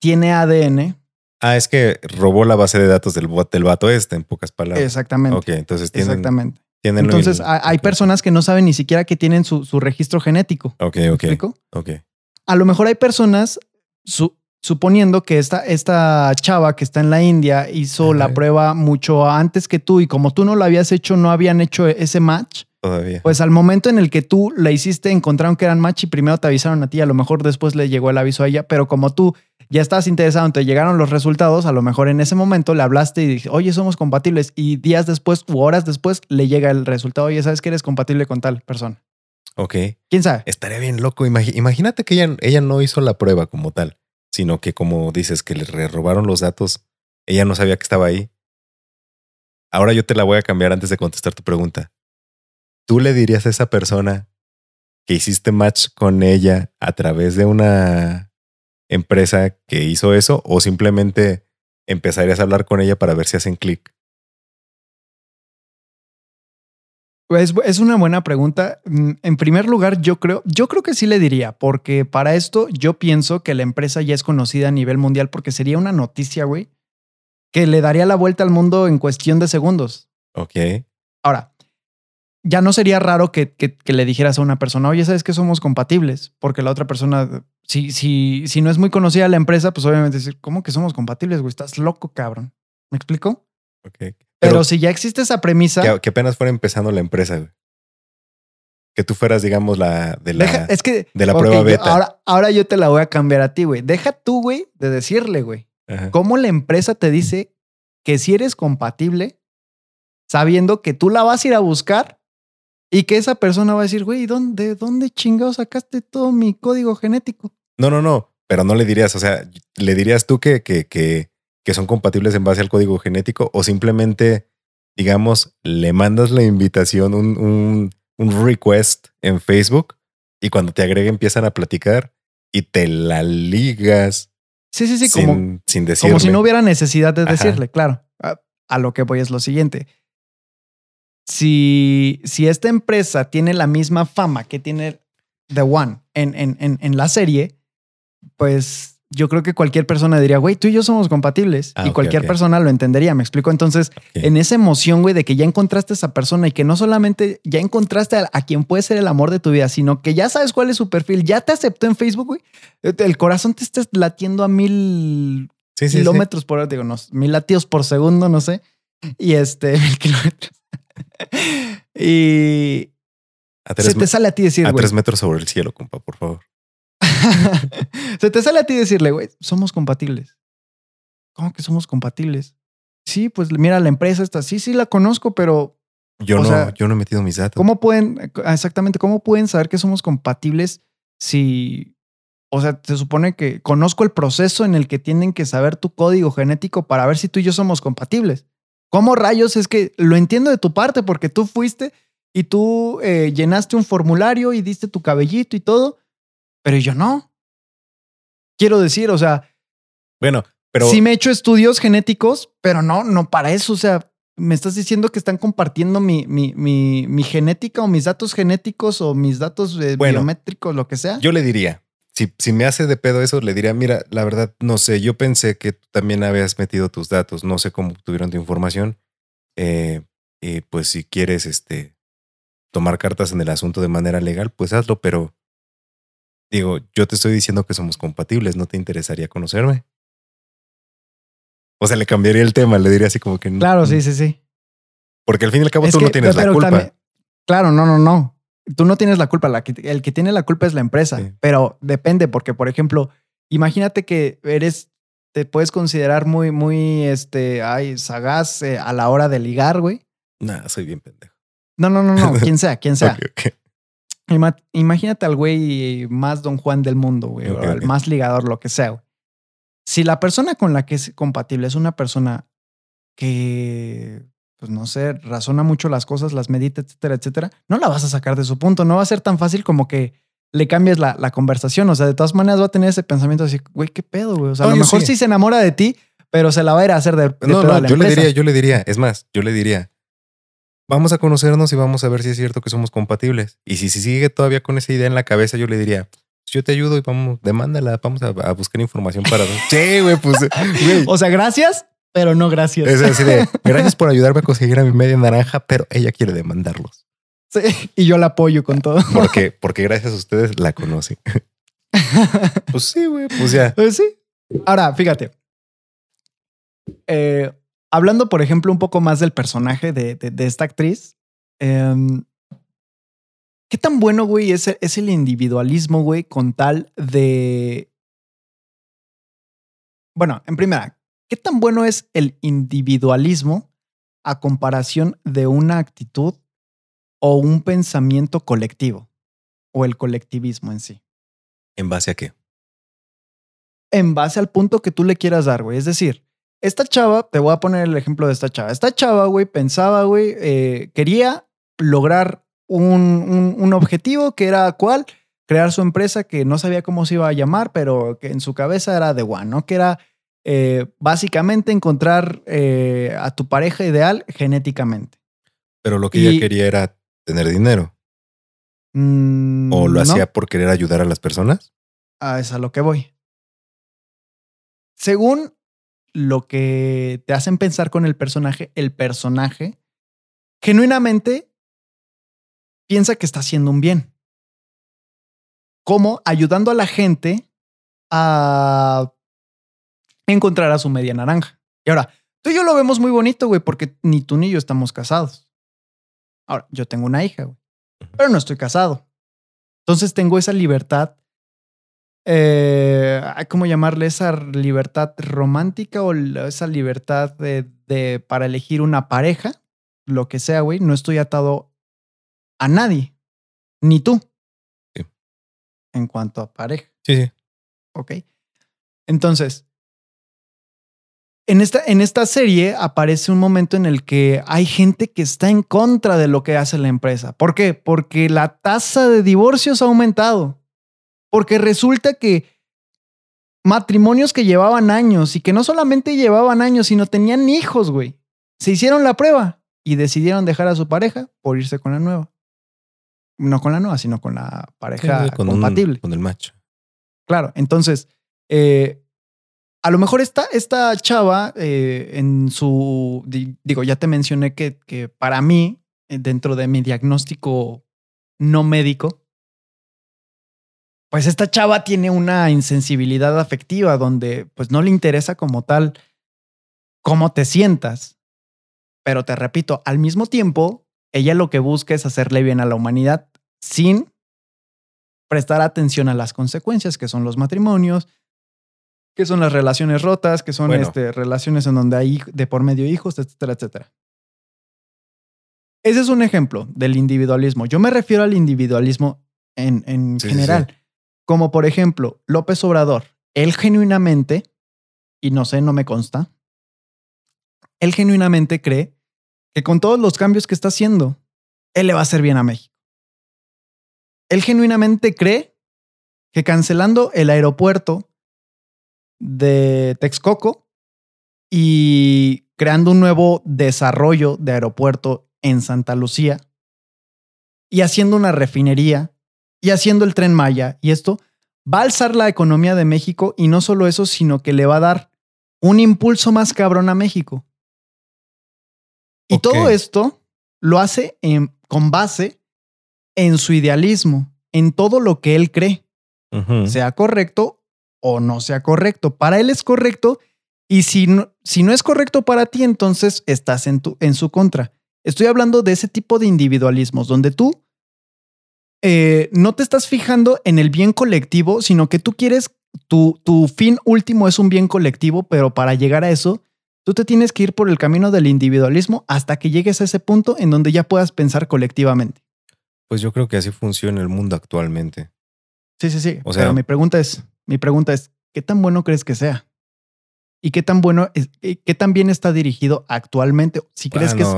tiene ADN. Ah, es que robó la base de datos del, del vato este, en pocas palabras. Exactamente. Ok, entonces tienen, Exactamente. tienen Entonces, hay personas que no saben ni siquiera que tienen su, su registro genético. Ok, ¿Me ok, explico? ok. A lo mejor hay personas, su- suponiendo que esta, esta chava que está en la India hizo Ajá. la prueba mucho antes que tú y como tú no lo habías hecho, no habían hecho ese match, Todavía. pues al momento en el que tú la hiciste, encontraron que eran match y primero te avisaron a ti, a lo mejor después le llegó el aviso a ella, pero como tú ya estabas interesado, te llegaron los resultados, a lo mejor en ese momento le hablaste y dijiste, oye, somos compatibles y días después u horas después le llega el resultado, oye, sabes que eres compatible con tal persona. ok. ¿Quién sabe? Estaría bien loco. Imagínate que ella, ella no hizo la prueba como tal, sino que como dices, que le robaron los datos, ella no sabía que estaba ahí. Ahora yo te la voy a cambiar antes de contestar tu pregunta. ¿Tú le dirías a esa persona que hiciste match con ella a través de una empresa que hizo eso o simplemente empezarías a hablar con ella para ver si hacen clic? Es, es una buena pregunta. Mm, En primer lugar, yo creo, yo creo que sí le diría, porque para esto yo pienso que la empresa ya es conocida a nivel mundial, porque sería una noticia, güey, que le daría la vuelta al mundo en cuestión de segundos. Ok. Ya no sería raro que, que- que le dijeras a una persona, oye, sabes que somos compatibles, porque la otra persona, si, si, si no es muy conocida la empresa, pues obviamente decir, ¿cómo que somos compatibles, güey? Estás loco, cabrón. ¿Me explico? Ok. Pero, si ya existe esa premisa, que, que apenas fuera empezando la empresa, güey. Que tú fueras, digamos, la de la. Deja- es que de la prueba yo- beta. ahora, ahora yo te la voy a cambiar a ti, güey. Deja tú, güey, de decirle, güey. Ajá. ¿Cómo la empresa te dice que si eres compatible, sabiendo que tú la vas a ir a buscar y que esa persona va a decir, güey, ¿dónde, ¿de dónde chingados sacaste todo mi código genético? No, no, no. Pero no le dirías, o sea, le dirías tú que, que, que, que son compatibles en base al código genético o simplemente, digamos, le mandas la invitación, un, un, un request en Facebook y cuando te agregue empiezan a platicar y te la ligas Sí, sí, sí, sin, como, sin decirle. como si no hubiera necesidad de Ajá. decirle, claro. A, a lo que voy es lo siguiente. Si, si esta empresa tiene la misma fama que tiene The One en, en, en, en la serie, pues yo creo que cualquier persona diría, güey, tú y yo somos compatibles. Ah, y cualquier persona lo entendería, me explico. Entonces, en esa emoción, güey, de que ya encontraste a esa persona y que no solamente ya encontraste a, a quien puede ser el amor de tu vida, sino que ya sabes cuál es su perfil, ya te aceptó en Facebook, güey. El corazón te está latiendo a mil Sí, sí, sí. kilómetros por hora, digo, no, mil latidos por segundo, no sé. Y este, mil kilómetros. y A tres, se te sale a ti decir, a tres metros sobre el cielo, compa, por favor. se te sale a ti decirle, güey, somos compatibles. ¿Cómo que somos compatibles? Sí, pues mira, la empresa está, sí, sí la conozco, pero Yo no, sea, yo no he metido mis datos. ¿cómo pueden, exactamente, cómo pueden saber que somos compatibles si, o sea, se supone que conozco el proceso en el que tienen que saber tu código genético para ver si tú y yo somos compatibles? ¿Cómo rayos es que lo entiendo de tu parte porque tú fuiste y tú eh, llenaste un formulario y diste tu cabellito y todo, pero yo no? Quiero decir, o sea, Bueno, pero sí me he hecho estudios genéticos, pero no, no para eso. O sea, me estás diciendo que están compartiendo mi, mi, mi, mi genética o mis datos genéticos o mis datos eh, Bueno, biométricos, lo que sea. yo le diría, si, si me hace de pedo eso, le diría, mira, la verdad, no sé, yo pensé que tú también habías metido tus datos, no sé cómo tuvieron tu información. Eh, y pues si quieres este, tomar cartas en el asunto de manera legal, pues hazlo, pero digo, yo te estoy diciendo que somos compatibles, ¿no te interesaría conocerme? O sea, le cambiaría el tema, le diría así como que no. claro, sí, sí, sí. Porque al fin y al cabo Es tú que- no tienes la culpa. también- claro, no, no, no. Tú no tienes la culpa. La que- el que tiene la culpa es la empresa. Sí. Pero depende, porque, por ejemplo, imagínate que eres, te puedes considerar muy, muy, este, ay, sagaz eh, a la hora de ligar, güey. Nah, soy bien pendejo. No, no, no, no. Quien sea, quien sea. Ima- Imagínate al güey más don Juan del mundo, güey, o ok. más ligador, lo que sea. güey. Si la persona con la que es compatible es una persona que, pues no sé, razona mucho las cosas, las medita, etcétera, etcétera, no la vas a sacar de su punto. No va a ser tan fácil como que le cambies la, la conversación. O sea, de todas maneras va a tener ese pensamiento así, güey, qué pedo, güey. O sea, a lo mejor sí. sí. se enamora de ti, pero se la va a ir a hacer de, de No, pedo a no, la yo le diría, yo le diría, es más, yo le diría, vamos a conocernos y vamos a ver si es cierto que somos compatibles. Y si, si sigue todavía con esa idea en la cabeza, yo le diría, "Pues yo te ayudo y vamos, demándala, vamos a, a buscar información para... sí, güey, pues. O sea, gracias, pero no gracias. Es así de, gracias por ayudarme a conseguir a mi media naranja, pero ella quiere demandarlos. Sí, y yo la apoyo con todo. Porque, porque gracias a ustedes la conoce. Pues sí, güey, pues ya. Pues sí. Ahora, fíjate. Eh, hablando, por ejemplo, un poco más del personaje de, de- de esta actriz. em, ¿Qué tan bueno, güey, es, es el individualismo, güey, con tal de... Bueno, en primera, ¿qué tan bueno es el individualismo a comparación de una actitud o un pensamiento colectivo? O el colectivismo en sí ¿En base a qué? en base al punto que tú le quieras dar, güey. Es decir, esta chava, te voy a poner el ejemplo de esta chava. Esta chava, güey, pensaba, güey, eh, quería lograr un, un- un objetivo que era cuál? Crear su empresa que no sabía cómo se iba a llamar, pero que en su cabeza era The One, ¿no? Que era eh, básicamente encontrar eh, a tu pareja ideal genéticamente. Pero lo que Y- ella quería era tener dinero. Mm, ¿O lo ¿no? hacía por querer ayudar a las personas? Ah, es a lo que voy. Según lo que te hacen pensar con el personaje, el personaje genuinamente piensa que está haciendo un bien. Como ayudando a la gente a encontrar a su media naranja. Y ahora, tú y yo lo vemos muy bonito, güey, porque ni tú ni yo estamos casados. Ahora, yo tengo una hija, güey, pero no estoy casado. Entonces tengo esa libertad eh, ¿cómo llamarle esa libertad romántica o esa libertad de, de- para elegir una pareja? Lo que sea, güey, no estoy atado a nadie, ni tú. Sí. En cuanto a pareja, Sí, sí. ¿ok? Entonces, en esta, en esta serie aparece un momento en el que hay gente que está en contra de lo que hace la empresa. ¿Por qué? Porque la tasa de divorcios ha aumentado. Porque resulta que matrimonios que llevaban años y que no solamente llevaban años, sino tenían hijos, güey. Se hicieron la prueba y decidieron dejar a su pareja por irse con la nueva. No con la nueva, sino con la pareja Sí, con un- compatible. con el macho. Claro, entonces, eh, a lo mejor esta, esta chava eh, en su, di- digo, ya te mencioné que, que para mí, eh, dentro de mi diagnóstico no médico, pues esta chava tiene una insensibilidad afectiva donde pues no le interesa como tal cómo te sientas. Pero te repito, al mismo tiempo, ella lo que busca es hacerle bien a la humanidad sin prestar atención a las consecuencias que son los matrimonios, que son las relaciones rotas, que son Bueno. este, relaciones en donde hay de por medio hijos, etcétera, etcétera. Ese es un ejemplo del individualismo. Yo me refiero al individualismo en, en Sí, sí, general. Como por ejemplo, López Obrador. Él genuinamente, y no sé, no me consta, él genuinamente cree que con todos los cambios que está haciendo, él le va a hacer bien a México. Él genuinamente cree que cancelando el aeropuerto de Texcoco y creando un nuevo desarrollo de aeropuerto en Santa Lucía y haciendo una refinería y haciendo el tren Maya. Y esto va a alzar la economía de México y no solo eso, sino que le va a dar un impulso más cabrón a México. Y todo esto lo hace en- con base en su idealismo, en todo lo que él cree. Sea correcto o no sea correcto. Para él es correcto y si no, si no es correcto para ti, entonces estás en, tu, en su contra. Estoy hablando de ese tipo de individualismos donde tú eh, no te estás fijando en el bien colectivo, sino que tú quieres, tu, tu fin último es un bien colectivo, pero para llegar a eso, tú te tienes que ir por el camino del individualismo hasta que llegues a ese punto en donde ya puedas pensar colectivamente. Pues yo creo que así funciona el mundo actualmente. Sí, sí, sí. O sea- Pero mi pregunta es, mi pregunta es, ¿qué tan bueno crees que sea? ¿Y qué tan bueno, es, y qué tan bien está dirigido actualmente? Si crees que es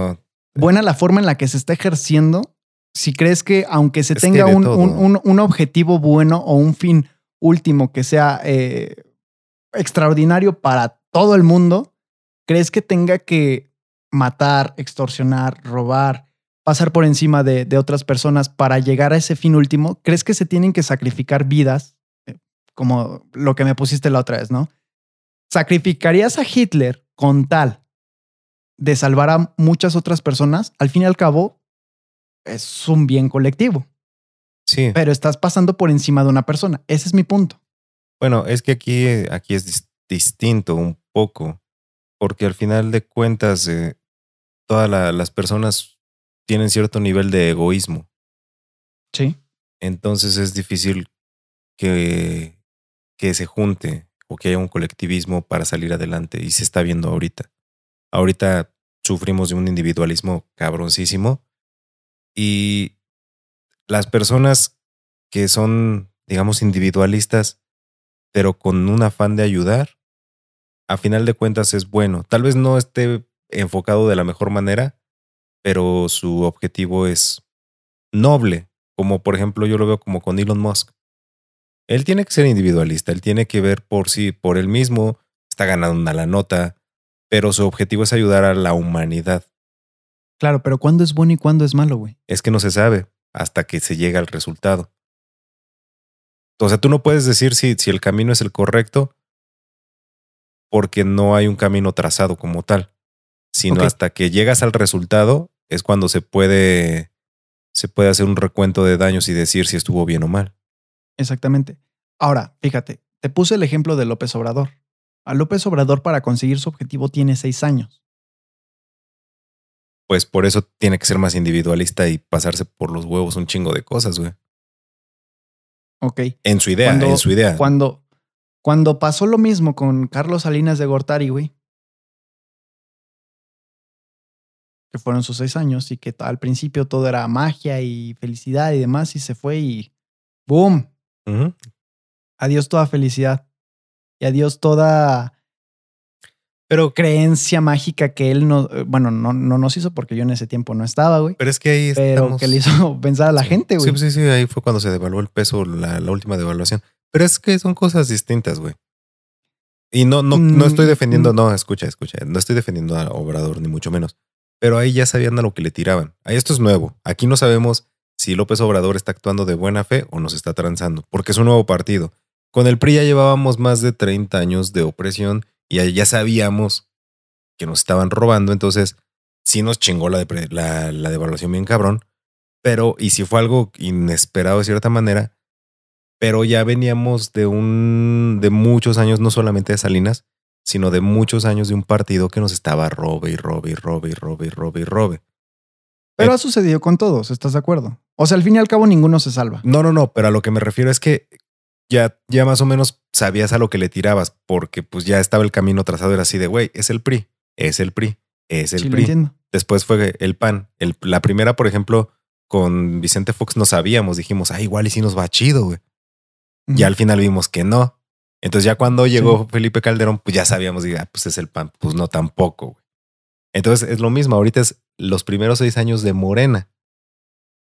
buena la forma en la que se está ejerciendo si crees que aunque se tenga un, un- un- un objetivo bueno o un fin último que sea eh, extraordinario para todo el mundo, crees que tenga que matar, extorsionar, robar, pasar por encima de, de otras personas para llegar a ese fin último? ¿Crees que se tienen que sacrificar vidas? Eh, Como lo que me pusiste la otra vez, ¿no? ¿Sacrificarías a Hitler con tal de salvar a muchas otras personas? Al fin y al cabo, es un bien colectivo, Sí. pero estás pasando por encima de una persona. Ese es mi punto. Bueno, es que aquí, aquí es dis- distinto un poco, porque al final de cuentas, eh, todas la- las personas tienen cierto nivel de egoísmo. Sí. Entonces es difícil que, que se junte o que haya un colectivismo para salir adelante y se está viendo ahorita. Ahorita sufrimos de un individualismo cabroncísimo y las personas que son, digamos, individualistas, pero con un afán de ayudar, a final de cuentas es bueno. Tal vez no esté enfocado de la mejor manera, pero su objetivo es noble, como por ejemplo yo lo veo como con Elon Musk. Él tiene que ser individualista, él tiene que ver por sí, por él mismo, está ganando una la nota, pero su objetivo es ayudar a la humanidad. Claro, pero ¿cuándo es bueno y cuándo es malo, güey? Es que no se sabe hasta que se llega al resultado. O sea, tú no puedes decir si, si el camino es el correcto porque no hay un camino trazado como tal, sino hasta que llegas al resultado es cuando se puede, se puede hacer un recuento de daños y decir si estuvo bien o mal. Exactamente. Ahora, fíjate, te puse el ejemplo de López Obrador. A López Obrador para conseguir su objetivo tiene seis años. Pues por eso tiene que ser más individualista y pasarse por los huevos un chingo de cosas, güey. Ok. En su idea, Cuando- en su idea. Cuando, cuando pasó lo mismo con Carlos Salinas de Gortari, güey. Que fueron sus seis años y que al principio todo era magia y felicidad y demás, y se fue y ¡boom! Adiós toda felicidad. Y adiós toda Pero, creencia mágica que él no, eh, bueno, no, no nos hizo porque yo en ese tiempo no estaba, güey. pero es que ahí Pero estamos- que le hizo pensar a la Sí. gente, güey. Sí, sí, sí, ahí fue cuando se devaluó el peso, la, la última devaluación. Pero es que son cosas distintas, güey. Y no, no, no estoy Mm, defendiendo, mm. no, escucha, escucha, no estoy defendiendo a Obrador, ni mucho menos. Pero ahí ya sabían a lo que le tiraban. Ahí esto es nuevo. Aquí no sabemos si López Obrador está actuando de buena fe o nos está transando, porque es un nuevo partido. Con el PRI ya llevábamos más de 30 años de opresión y ya- sabíamos que nos estaban robando, entonces sí nos chingó la devaluación bien cabrón, pero y si fue algo inesperado de cierta manera, pero ya veníamos de un de muchos años, no solamente de Salinas, sino de muchos años de un partido que nos estaba robe y robe y robe y robe y robe y robe. Pero Eh, ha sucedido con todos, ¿estás de acuerdo? O sea, al fin y al cabo ninguno se salva. No, no, no, pero a lo que me refiero es que ya, ya más o menos sabías a lo que le tirabas, porque pues ya estaba el camino trazado, era así de, güey, es el PRI, es el PRI, es el sí, lo PRI. entiendo. Después fue el PAN. El- la primera, por ejemplo, con Vicente Fox no sabíamos, dijimos, ah, igual y si nos va chido, güey. Ya al final vimos que no. Entonces ya cuando llegó Felipe Calderón, pues ya sabíamos, diga, ah, pues es el PAN. Pues no tampoco, güey. Entonces es lo mismo, ahorita es los primeros seis años de Morena.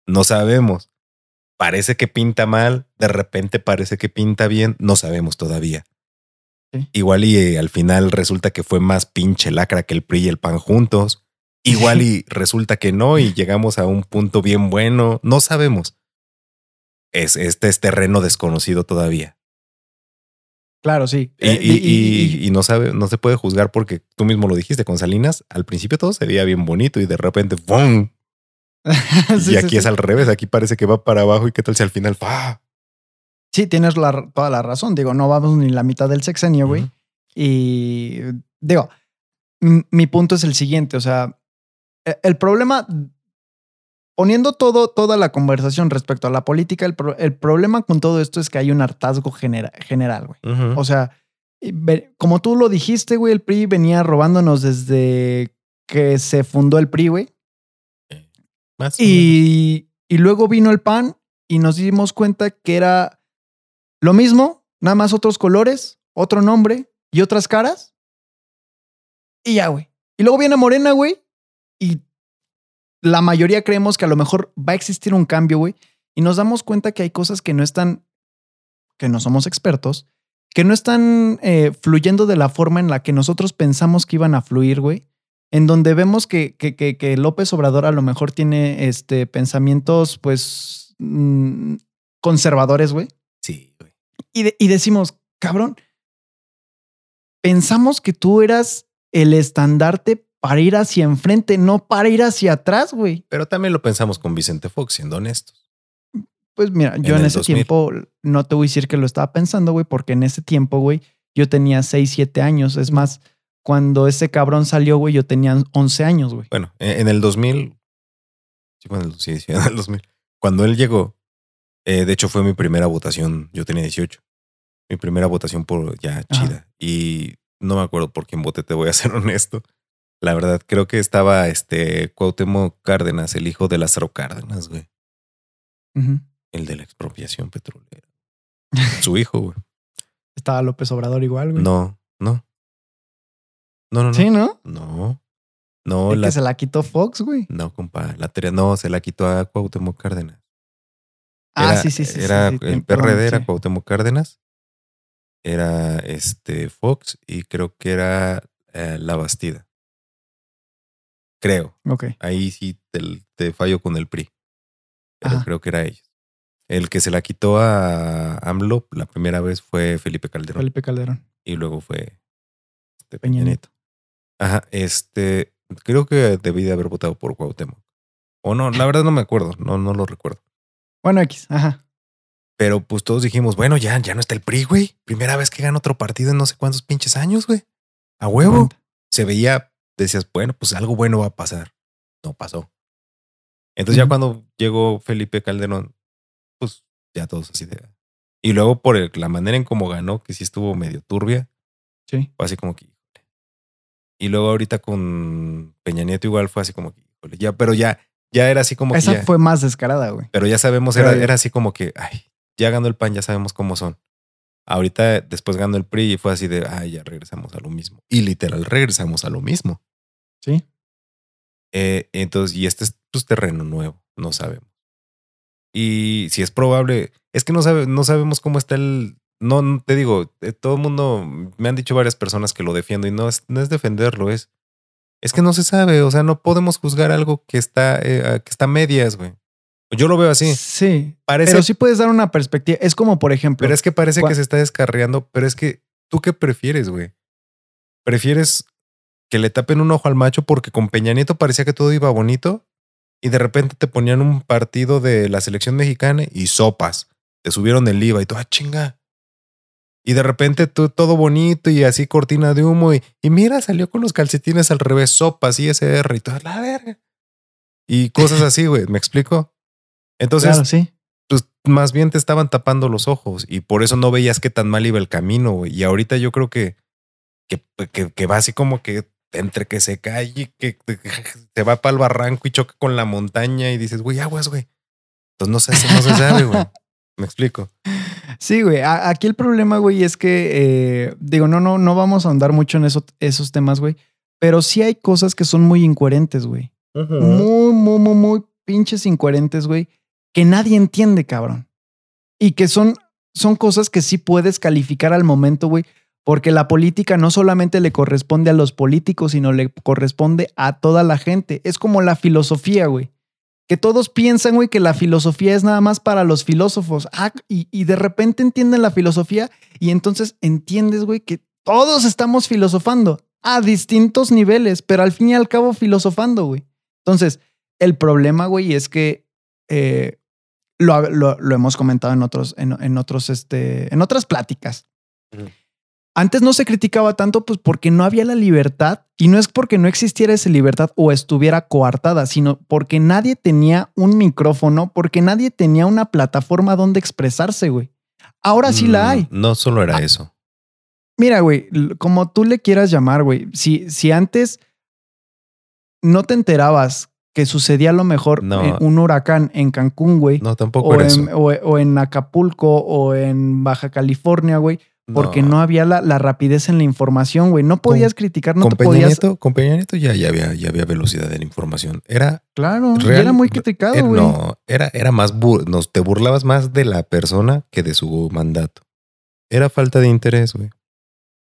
No sabemos. Parece que pinta mal, de repente parece que pinta bien, no sabemos todavía. Sí. Igual y eh, al final resulta que fue más pinche lacra que el PRI y el PAN juntos. Igual y resulta que no y llegamos a un punto bien bueno. No sabemos. Es, este es terreno desconocido todavía. Claro, sí. Y, Eh, y- y- y no sabe, no se puede juzgar porque tú mismo lo dijiste con Salinas. Al principio todo se veía bien bonito y de repente. Sí, y aquí sí. es al revés. Aquí parece que va para abajo y qué tal si al final ¡fa! Sí, tienes la- toda la razón. Digo, no vamos ni la mitad del sexenio, güey. Y digo, mi punto es el siguiente, o sea, e- el problema, poniendo todo, toda la conversación respecto a la política, el, pro- el problema con todo esto es que hay un hartazgo genera- general, güey. O sea, como tú lo dijiste, güey, el PRI venía robándonos desde que se fundó el PRI, güey. Más. Y, y luego vino el PAN y nos dimos cuenta que era lo mismo, nada más otros colores, otro nombre y otras caras. Y ya, güey. Y luego viene Morena, güey. Y la mayoría creemos que a lo mejor va a existir un cambio, güey, y nos damos cuenta que hay cosas que no están, que no somos expertos, que no están eh, fluyendo de la forma en la que nosotros pensamos que iban a fluir, güey. En donde vemos que, que, que, que López Obrador a lo mejor tiene este, pensamientos, pues, mm, conservadores, güey. Sí, güey. Y, de- y decimos, cabrón, pensamos que tú eras el estandarte para ir hacia enfrente, no para ir hacia atrás, güey. Pero también lo pensamos con Vicente Fox, siendo honestos. Pues mira, yo En ese 2000. tiempo no te voy a decir que lo estaba pensando, güey, porque en ese tiempo, güey, yo tenía 6, 7 años. Es más, cuando ese cabrón salió, güey, yo tenía 11 años, güey. Bueno, en en el 2000, sí, fue en el, sí, sí, en el 2000, cuando él llegó, eh, de hecho fue mi primera votación, yo tenía 18, mi primera votación por ya chida. Y no me acuerdo por quién voté, te voy a ser honesto. La verdad, creo que estaba este Cuauhtémoc Cárdenas, el hijo de Lázaro Cárdenas, güey. El de la expropiación petrolera. Su hijo, güey. Estaba López Obrador igual, güey. No, no. No, no, no. Sí, ¿no? No. No, El la, que se la quitó Fox, güey. no, compa. La teoría, no, se la quitó a Cuauhtémoc Cárdenas. Ah, Era- sí, sí, sí. sí, Era sí, el tien- PRD, perdón, era sí. Cuauhtémoc Cárdenas. Era este Fox y creo que era eh, La Bastida. Creo. Ok. Ahí sí te, te fallo con el PRI. Pero Ajá. creo que era ellos. El que se la quitó a AMLO la primera vez fue Felipe Calderón. Felipe Calderón. Y luego fue este, Peña. Nieto. Ajá, este, creo que debí de haber votado por Cuauhtémoc. O no, la verdad no me acuerdo, no, no lo recuerdo. Bueno, X, ajá. Pero pues todos dijimos, bueno, ya, ya no está el PRI, güey. Primera vez que gana otro partido en no sé cuántos pinches años, güey. A huevo. Se veía, decías, bueno, pues algo bueno va a pasar. No pasó. Entonces ya cuando llegó Felipe Calderón, pues ya todos así de... Y luego por el- la manera en cómo ganó, que sí estuvo medio turbia, Sí. fue así como que... híjole. Y luego ahorita con Peña Nieto igual fue así como que... híjole, ya, pero ya, ya era así como que... Esa fue más descarada, güey. pero ya sabemos, era, era así como que, ay, ya ganó el PAN, ya sabemos cómo son. Ahorita después ganó el PRI y fue así de, ay, ya regresamos a lo mismo. Y literal, regresamos a lo mismo. Sí. Eh, entonces, y este es pues, terreno nuevo, no sabemos. Y si es probable, es que no, sabe, no sabemos cómo está el... No, no, te digo, eh, todo el mundo, me han dicho varias personas que lo defiendo y no es, no es defenderlo, es... Es que no se sabe, o sea, no podemos juzgar algo que está, eh, que está a medias, güey. Yo lo veo así. Sí. Parece, Pero sí puedes dar una perspectiva. Es como, por ejemplo, pero es que parece que se está descarriando, pero es que tú qué prefieres, güey? ¿Prefieres que le tapen un ojo al macho porque con Peña Nieto parecía que todo iba bonito y de repente te ponían un partido de la selección mexicana y sopas, te subieron el IVA y tú, ah, chinga. Y de repente tú, todo bonito y así cortina de humo y, y mira, salió con los calcetines al revés, sopas, ISR y toda la verga. Y cosas así, güey, ¿me explico? Entonces, claro, sí. pues más bien te estaban tapando los ojos y por eso no veías qué tan mal iba el camino, güey. Y ahorita yo creo que, que, que, que va así como que entre que se cae y que se va para el barranco y choca con la montaña y dices, güey, aguas, güey. Entonces no se, no se sabe, güey. Me explico. Sí, güey. Aquí el problema, güey, es que, eh, digo, no, no, no vamos a ahondar mucho en eso, esos temas, güey. Pero sí hay cosas que son muy incoherentes, güey. Muy, muy, muy, muy pinches incoherentes, güey. Que nadie entiende, cabrón. Y que son, son cosas que sí puedes calificar al momento, güey. Porque la política no solamente le corresponde a los políticos, sino le corresponde a toda la gente. Es como la filosofía, güey. Que todos piensan, güey, que la filosofía es nada más para los filósofos. Ah, y, y de repente entienden la filosofía y entonces entiendes, güey, que todos estamos filosofando a distintos niveles, pero al fin y al cabo filosofando, güey. Entonces, el problema, güey, es que eh, lo, lo- lo hemos comentado en otros, en, en otros, este, en otras pláticas. Antes no se criticaba tanto, pues porque no había la libertad y no es porque no existiera esa libertad o estuviera coartada, sino porque nadie tenía un micrófono, porque nadie tenía una plataforma donde expresarse, güey. Ahora sí la Mm, hay. No solo era Ah. eso. Mira, güey, como tú le quieras llamar, güey, si, si antes no te enterabas que sucedía a lo mejor No. en un huracán en Cancún, güey, No, tampoco o, era eso. en, o, o en Acapulco o en Baja California, güey, porque no, había la, la, rapidez en la información, güey. No podías criticar, no con te podías... Nieto, con Peña Nieto ya, ya, había, ya había velocidad en la información. Era... Claro, era muy criticado, güey. no, era, era más... nos, te burlabas más de la persona que de su mandato. Era falta de interés, güey.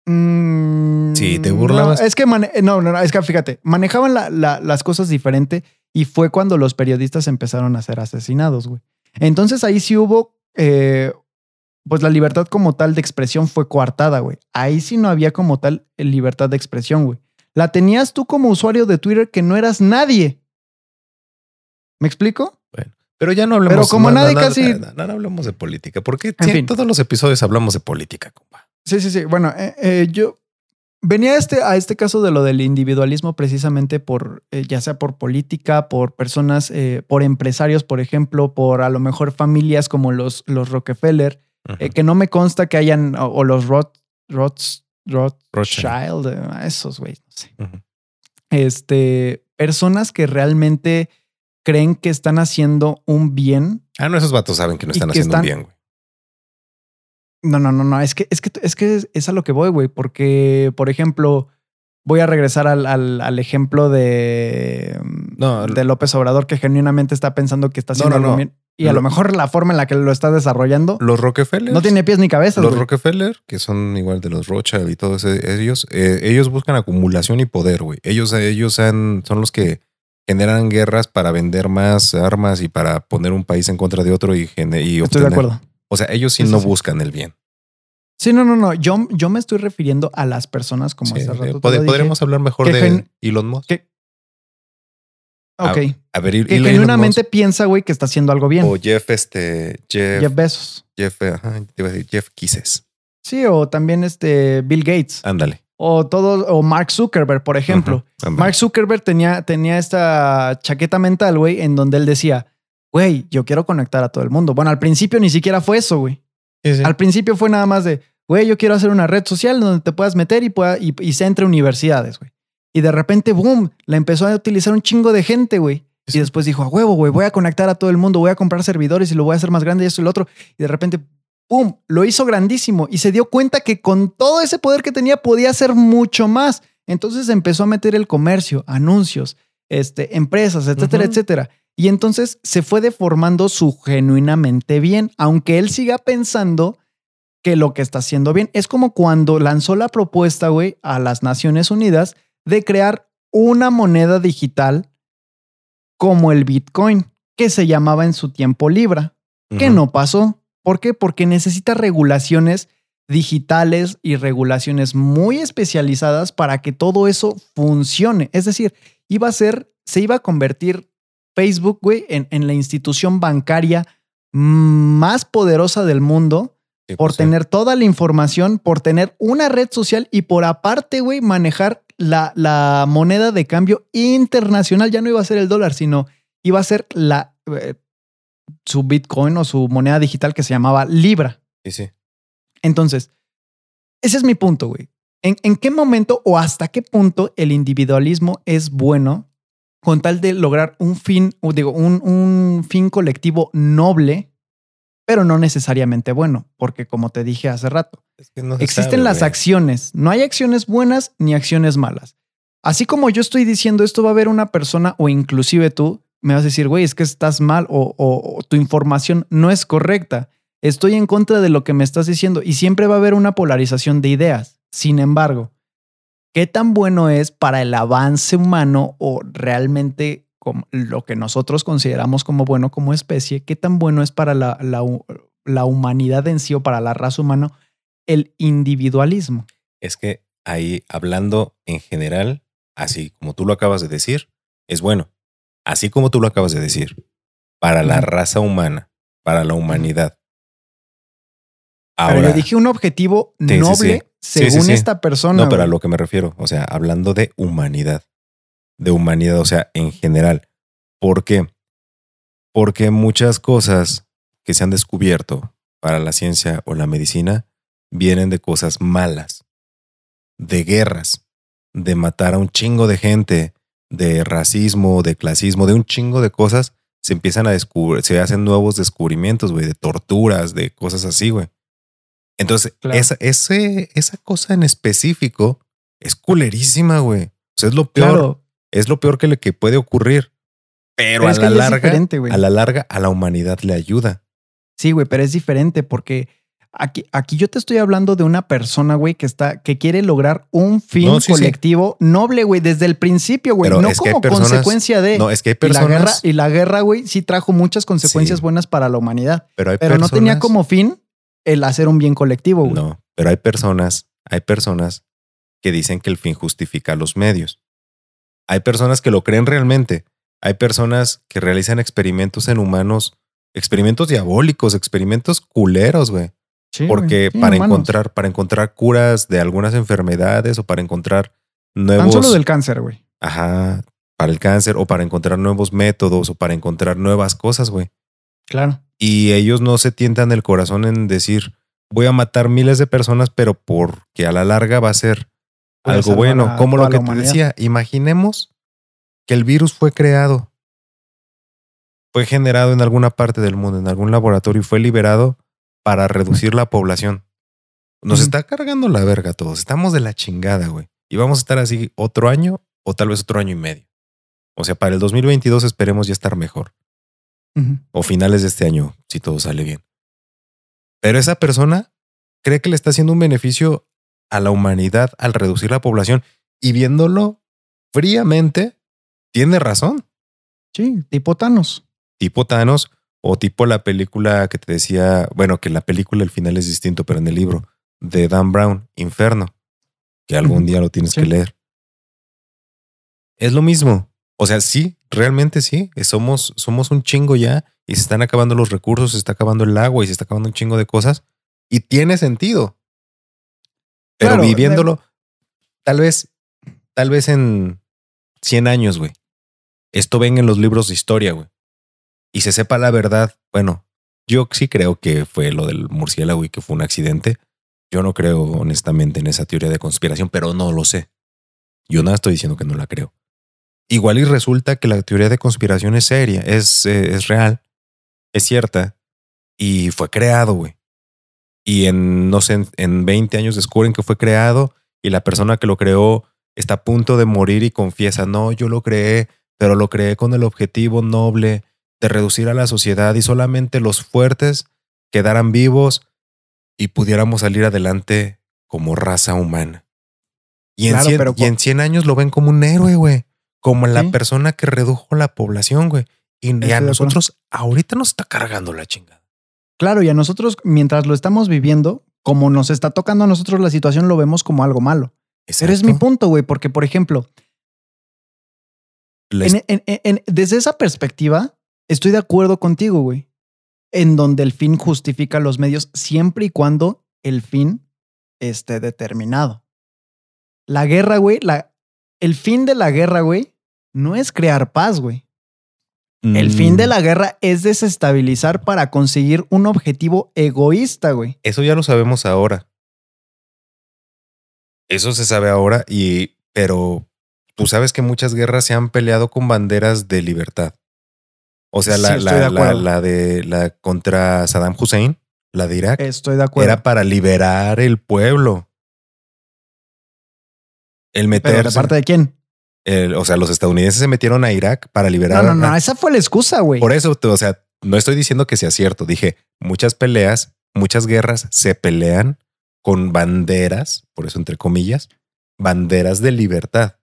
Mm, sí, te burlabas. es que, no, no, no, es que fíjate, manejaban las cosas diferente y fue cuando los periodistas empezaron a ser asesinados, güey. Entonces ahí sí hubo, eh, pues la libertad como tal de expresión fue coartada, güey. Ahí sí no había como tal libertad de expresión, güey. La tenías tú como usuario de Twitter que no eras nadie. ¿Me explico? Bueno, pero ya no hablamos. Pero como nadie casi. No, hablamos de política. Porque en todos los episodios hablamos de política, compa. Sí, sí, sí. Bueno, eh, eh, yo venía a este, a este caso de lo del individualismo precisamente por, eh, ya sea por política, por personas, por empresarios, por ejemplo, por a lo mejor familias como los, los Rockefeller, que no me consta que hayan, o, los Roth, Roth, Rothschild, esos güey, no sé. Este, personas que realmente creen que están haciendo un bien. Ah, no, esos vatos saben que no están haciendo un bien, güey. No, no, no, no. Es que, es que, es que es a lo que voy, güey. Porque, por ejemplo, voy a regresar al, al, ejemplo de, de López Obrador, que genuinamente está pensando que está haciendo algo. Y a lo mejor la forma en la que lo está desarrollando. Los Rockefeller. No tiene pies ni cabeza. Los Rockefeller, que son igual de los Rothschild y todos e, ellos, eh, ellos buscan acumulación y poder, güey. Ellos, ellos son los que generan guerras para vender más armas y para poner un país en contra de otro y, y Estoy de acuerdo. O sea, ellos sí, no buscan el bien. Sí, no, no, no. Yo, yo me estoy refiriendo a las personas como hace rato. podríamos hablar mejor de Elon Musk. ok. A, ver, que genuinamente piensa, güey, que está haciendo algo bien. O Jeff, este. Jeff, Jeff Bezos. Jeff, ajá, te iba a decir Jeff Kisses. Sí, o también este Bill Gates. Ándale. O todo, o Mark Zuckerberg, por ejemplo. Mark Zuckerberg tenía, tenía esta chaqueta mental, güey, en donde él decía, güey, yo quiero conectar a todo el mundo. Bueno, al principio ni siquiera fue eso, güey. Al principio fue nada más de, güey, yo quiero hacer una red social donde te puedas meter y, pueda, y, y se entre universidades, güey. Y de repente, boom, la empezó a utilizar un chingo de gente, güey. Y después dijo, a huevo, güey, voy a conectar a todo el mundo, voy a comprar servidores y lo voy a hacer más grande y esto y lo otro. Y de repente, ¡pum!, lo hizo grandísimo y se dio cuenta que con todo ese poder que tenía podía hacer mucho más. Entonces empezó a meter el comercio, anuncios, este, empresas, etcétera, etcétera. Y entonces se fue deformando su genuinamente bien, aunque él siga pensando que lo que está haciendo bien es como cuando lanzó la propuesta, güey, a las Naciones Unidas de crear una moneda digital como el Bitcoin, que se llamaba en su tiempo Libra, que no pasó. ¿Por qué? Porque necesita regulaciones digitales y regulaciones muy especializadas para que todo eso funcione. Es decir, iba a ser, se iba a convertir Facebook, güey, en, en la institución bancaria más poderosa del mundo por pues tener toda la información, por tener una red social y por aparte, güey, manejar la, la, moneda de cambio internacional. Ya no iba a ser el dólar, sino iba a ser la, eh, su Bitcoin o su moneda digital que se llamaba Libra. Sí, sí. Entonces, ese es mi punto, güey. ¿En, ¿En, qué momento o hasta qué punto el individualismo es bueno con tal de lograr un fin, o digo, un, un fin colectivo noble, pero no necesariamente bueno? Porque como te dije hace rato, existen las acciones. No hay acciones buenas ni acciones malas. Así como yo estoy diciendo esto, va a haber una persona o inclusive tú me vas a decir, güey, es que estás mal o, o, tu información no es correcta. Estoy en contra de lo que me estás diciendo y siempre va a haber una polarización de ideas. Sin embargo, ¿qué tan bueno es para el avance humano o realmente lo que nosotros consideramos como bueno como especie? ¿Qué tan bueno es para la, la, la humanidad en sí o para la raza humana el individualismo? Es que ahí, hablando en general, así como tú lo acabas de decir, es bueno así como tú lo acabas de decir, para la raza humana, para la humanidad. Ahora, pero le dije un objetivo noble según esta persona. No, pero a lo que me refiero, o sea, hablando de humanidad, de humanidad, o sea, en general. ¿Por qué? Porque muchas cosas que se han descubierto para la ciencia o la medicina vienen de cosas malas, de guerras, de matar a un chingo de gente, de racismo, de clasismo, de un chingo de cosas, se empiezan a descubrir, se hacen nuevos descubrimientos, güey, de torturas, de cosas así, güey. Entonces, Claro. esa, ese, esa cosa en específico es culerísima, güey. O sea, es lo peor. Claro. Es lo peor que le que puede ocurrir. Pero, Pero a la larga, a la larga, a la humanidad le ayuda. Sí, güey, pero es diferente porque aquí, aquí yo te estoy hablando de una persona, güey, que está, que quiere lograr un fin No, sí, sí. colectivo noble, güey, desde el principio, güey. No como personas- consecuencia de. No, es que hay y la guerra, personas. y la guerra, güey, sí trajo muchas consecuencias Sí. buenas para la humanidad. pero hay Pero no tenía personas- como fin el hacer un bien colectivo, güey. No, pero hay personas, hay personas que dicen que el fin justifica los medios. Hay personas que lo creen realmente. Hay personas que realizan experimentos en humanos, experimentos diabólicos, experimentos culeros, güey. Sí, Porque. Sí, para humanos. encontrar, para encontrar curas de algunas enfermedades o para encontrar nuevos. Tan solo del cáncer, güey. Ajá. Para el cáncer o para encontrar nuevos métodos o para encontrar nuevas cosas, güey. Claro. Y ellos no se tientan el corazón en decir, voy a matar miles de personas, pero porque a la larga va a ser algo bueno. Como lo que te decía, imaginemos que el virus fue creado, fue generado en alguna parte del mundo, en algún laboratorio y fue liberado para reducir la población. Nos está cargando la verga todos. Estamos de la chingada, güey. Y vamos a estar así otro año o tal vez otro año y medio. O sea, para el 2022 esperemos ya estar mejor O finales de este año, si todo sale bien. Pero esa persona cree que le está haciendo un beneficio a la humanidad al reducir la población y viéndolo fríamente, tiene razón. Sí, tipo Thanos. Tipo Thanos o tipo la película que te decía, bueno, que la película el final es distinto, pero en el libro de Dan Brown, Inferno, que algún día lo tienes Sí. que leer. Es lo mismo. O sea, sí, realmente sí. Somos, somos un chingo ya y se están acabando los recursos, se está acabando el agua y se está acabando un chingo de cosas. Y tiene sentido. Pero Claro, viviéndolo, tal vez, tal vez en 100 años, güey. Esto venga en los libros de historia, güey. Y se sepa la verdad. Bueno, yo sí creo que fue lo del murciélago y que fue un accidente. Yo no creo honestamente en esa teoría de conspiración, pero no lo sé. Yo nada estoy diciendo que no la creo. Igual y resulta que la teoría de conspiración es seria, es, eh, es real, es cierta y fue creado, güey. Y en, no sé, en, en 20 años descubren que fue creado y la persona que lo creó está a punto de morir y confiesa, no, yo lo creé, pero lo creé con el objetivo noble de reducir a la sociedad y solamente los fuertes quedaran vivos y pudiéramos salir adelante como raza humana. Y en, Claro, 100, pero y en 100 años lo ven como un héroe, güey. Como la Sí. persona que redujo la población, güey. Y, Estoy a nosotros ahorita nos está cargando la chingada. Claro, y a nosotros, mientras lo estamos viviendo, como nos está tocando a nosotros la situación, lo vemos como algo malo. Pero es mi Exacto. punto, güey, porque, por ejemplo, La en- en- en- desde esa perspectiva, estoy de acuerdo contigo, güey. En donde el fin justifica los medios siempre y cuando el fin esté determinado. La guerra, güey, la, el fin de la guerra, güey, no es crear paz, güey. El Mm, fin de la guerra es desestabilizar para conseguir un objetivo egoísta, güey. Eso ya lo sabemos ahora. Eso se sabe ahora y pero tú sabes que muchas guerras se han peleado con banderas de libertad. O sea, la, de la, acuerdo. la de la contra Saddam Hussein, la de Irak, Estoy de acuerdo. era para liberar el pueblo. El Pero de meterse, parte de quién? El- o sea, los estadounidenses se metieron a Irak para No, liberar. no, no, a- esa fue la excusa, güey. Por eso, o sea, no estoy diciendo que sea cierto. Dije, muchas peleas, muchas guerras se pelean con banderas, por eso entre comillas, banderas de libertad.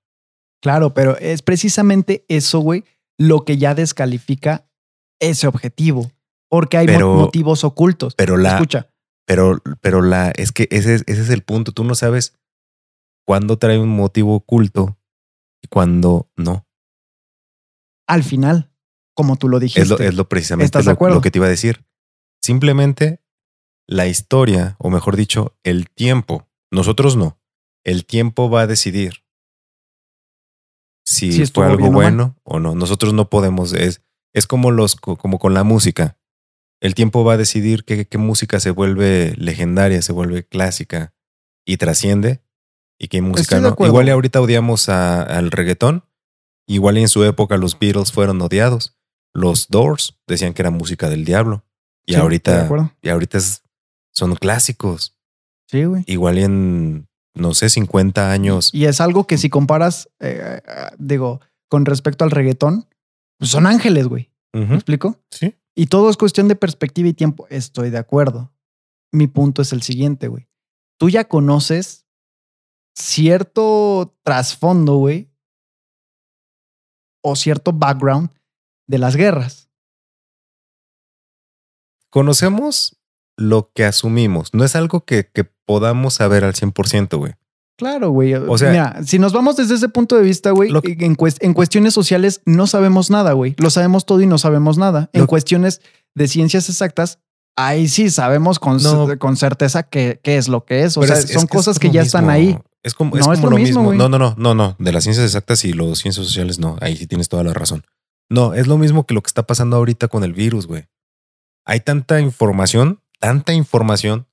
Claro, pero es precisamente eso, güey, lo que ya descalifica ese objetivo. Porque hay Pero- motivos ocultos. Pero la, Escucha, pero, pero la, es que ese es, ese es el punto. Tú no sabes cuándo trae un motivo oculto y cuándo no. al final, como tú lo dijiste, Es lo, es lo precisamente ¿Estás de lo, acuerdo? lo que te iba a decir. Simplemente la historia, o mejor dicho, el tiempo, nosotros no, el tiempo va a decidir si Si fue algo bien o bueno o no. Nosotros no podemos, es, es como, los, co- como con la música. El tiempo va a decidir qué música se vuelve legendaria, se vuelve clásica y trasciende y qué música Estoy no. Igual y ahorita odiamos a- al reggaetón, igual y en su época los Beatles fueron odiados. Los Doors decían que era música del diablo. Y Sí, ahorita, y ahorita es- son clásicos. Sí, güey. Igual y en, no sé, 50 años. Y es algo que si comparas, eh, eh, digo, con respecto al reggaetón, pues son ángeles, güey. ¿Me explico? Sí. Y todo es cuestión de perspectiva y tiempo. Estoy de acuerdo. Mi punto es el siguiente, güey. Tú ya conoces cierto trasfondo, güey, o cierto background de las guerras. Conocemos lo que asumimos. No es algo que, que podamos saber al 100%, güey. Claro, güey. O sea- Mira, si nos vamos desde ese punto de vista, güey, en, cues- en cuestiones sociales no sabemos nada, güey. Lo sabemos todo y no sabemos nada. En cuestiones de ciencias exactas, ahí sí sabemos con, No. con certeza qué, qué es lo que es. O sea, es- es son es cosas que ya están ahí. Es como, No, es es como lo lo mismo. No, no, no, no, no. De las ciencias exactas y los ciencias sociales, no. Ahí sí tienes toda la razón. No, es lo mismo que lo que está pasando ahorita con el virus, güey. Hay tanta información, tanta información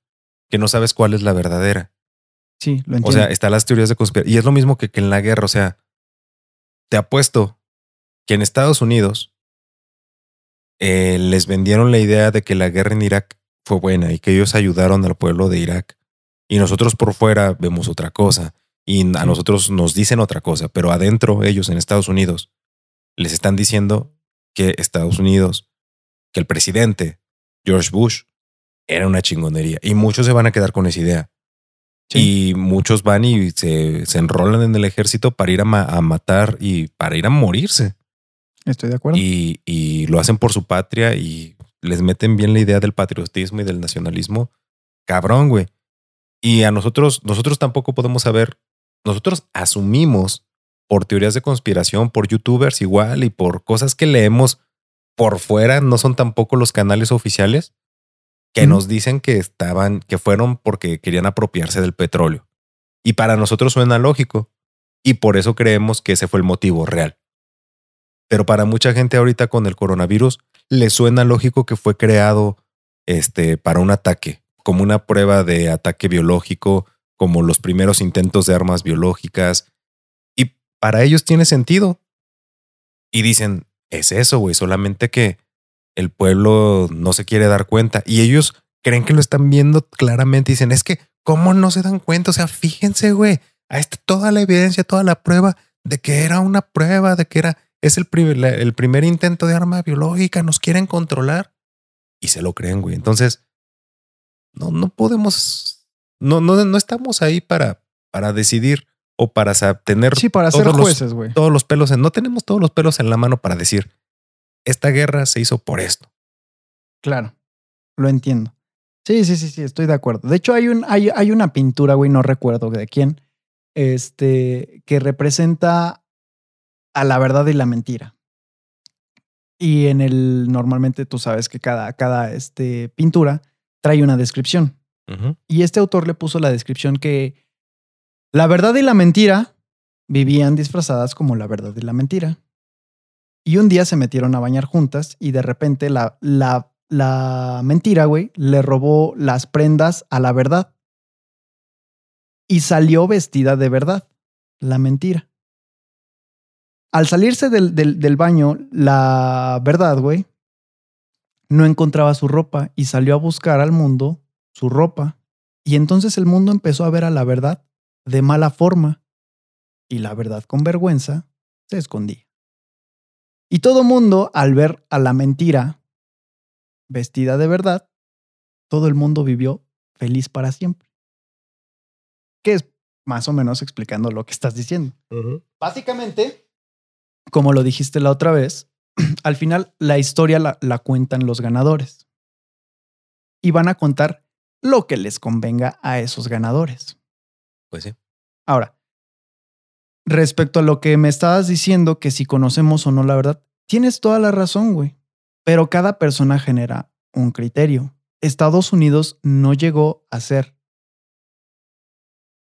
que no sabes cuál es la verdadera. Sí, lo O entiendo. sea, están las teorías de conspiración. Y es lo mismo que, que en la guerra. O sea, te apuesto que en Estados Unidos eh, les vendieron la idea de que la guerra en Irak fue buena y que ellos ayudaron al pueblo de Irak. Y nosotros por fuera vemos otra cosa. Y a nosotros nos dicen otra cosa. Pero adentro, ellos en Estados Unidos, les están diciendo que Estados Unidos, que el presidente George Bush era una chingonería. Y muchos se van a quedar con esa idea. Sí. Y muchos van y se, se enrolan en el ejército para ir a, ma- a matar y para ir a morirse. Estoy de acuerdo. Y, y lo hacen por su patria y les meten bien la idea del patriotismo y del nacionalismo. Cabrón, güey. Y a nosotros, nosotros tampoco podemos saber. Nosotros asumimos por teorías de conspiración, por youtubers igual y por cosas que leemos por fuera, no son tampoco los canales oficiales que nos dicen que estaban, que fueron porque querían apropiarse del petróleo. Y para nosotros suena lógico. Y por eso creemos que ese fue el motivo real. Pero para mucha gente ahorita con el coronavirus le suena lógico que fue creado este, para un ataque, como una prueba de ataque biológico, como los primeros intentos de armas biológicas. Y para ellos tiene sentido. Y dicen, es eso, güey, solamente que el pueblo no se quiere dar cuenta. Y ellos creen que lo están viendo claramente dicen, es que, ¿cómo no se dan cuenta? O sea, fíjense, güey, ahí está toda la evidencia, toda la prueba de que era una prueba, de que era, es el primer, el primer intento de arma biológica, nos quieren controlar. Y se lo creen, güey. Entonces, no, no podemos, no, no, no estamos ahí para, para decidir o para tener sí, para ser todos los- jueces, güey. todos los pelos en, no tenemos todos los pelos en la mano para decir, esta guerra se hizo por esto. Claro, lo entiendo. Sí, sí, sí, sí, estoy de acuerdo. De hecho, hay, un, hay, hay una pintura, güey, no recuerdo de quién, este, que representa a la verdad y la mentira. Y en el, normalmente tú sabes que cada, cada este, pintura trae una descripción. Y este autor le puso la descripción que la verdad y la mentira vivían disfrazadas como la verdad y la mentira. Y un día se metieron a bañar juntas y de repente la, la, la mentira, güey, le robó las prendas a la verdad. Y salió vestida de verdad, la mentira. Al salirse del, del, del baño, la verdad, güey, no encontraba su ropa y salió a buscar al mundo su ropa. Y entonces el mundo empezó a ver a la verdad de mala forma. Y la verdad con vergüenza se escondía. Y todo mundo, al ver a la mentira vestida de verdad, todo el mundo vivió feliz para siempre. Que es más o menos explicando lo que estás diciendo. Básicamente, como lo dijiste la otra vez, al final la historia la, la cuentan los ganadores. Y van a contar lo que les convenga a esos ganadores. Pues sí. Ahora, respecto a lo que me estabas diciendo, que si conocemos o no la verdad, tienes toda la razón, güey. Pero cada persona genera un criterio. Estados Unidos no llegó a ser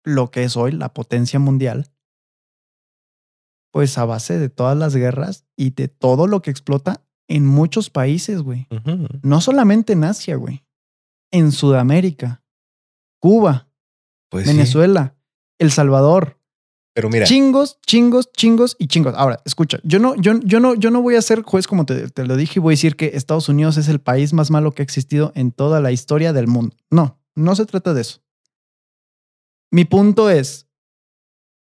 lo que es hoy la potencia mundial, pues a base de todas las guerras y de todo lo que explota en muchos países, güey. No solamente en Asia, güey. En Sudamérica, Cuba, Pues sí. Venezuela, El Salvador, Pero mira, Chingos, chingos, chingos y chingos. Ahora, escucha, yo no, yo, yo no, yo no voy a ser juez como te, te lo dije y voy a decir que Estados Unidos es el país más malo que ha existido en toda la historia del mundo. No, no se trata de eso. mi punto es,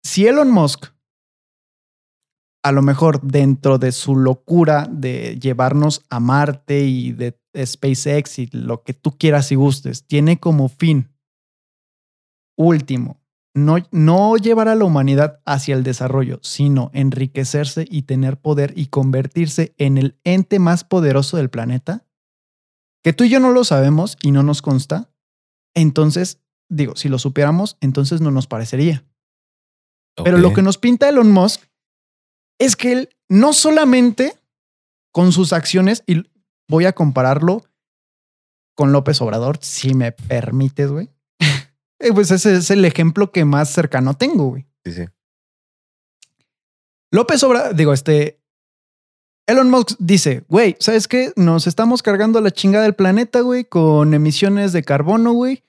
si Elon Musk, a lo mejor dentro de su locura de llevarnos a Marte y de SpaceX y lo que tú quieras y gustes, tiene como fin último no, no llevar a la humanidad hacia el desarrollo, sino enriquecerse y tener poder y convertirse en el ente más poderoso del planeta, que tú y yo no lo sabemos y no nos consta, entonces, digo, si lo supiéramos, entonces no nos parecería. Pero lo que nos pinta Elon Musk es que él no solamente con sus acciones, y voy a compararlo con López Obrador, si me permites, güey. Eh, pues ese es el ejemplo que más cercano tengo, güey. Sí, sí. López Obrador, digo, este, Elon Musk dice, güey, ¿sabes qué? Nos estamos cargando la chingada del planeta, güey, con emisiones de carbono, güey,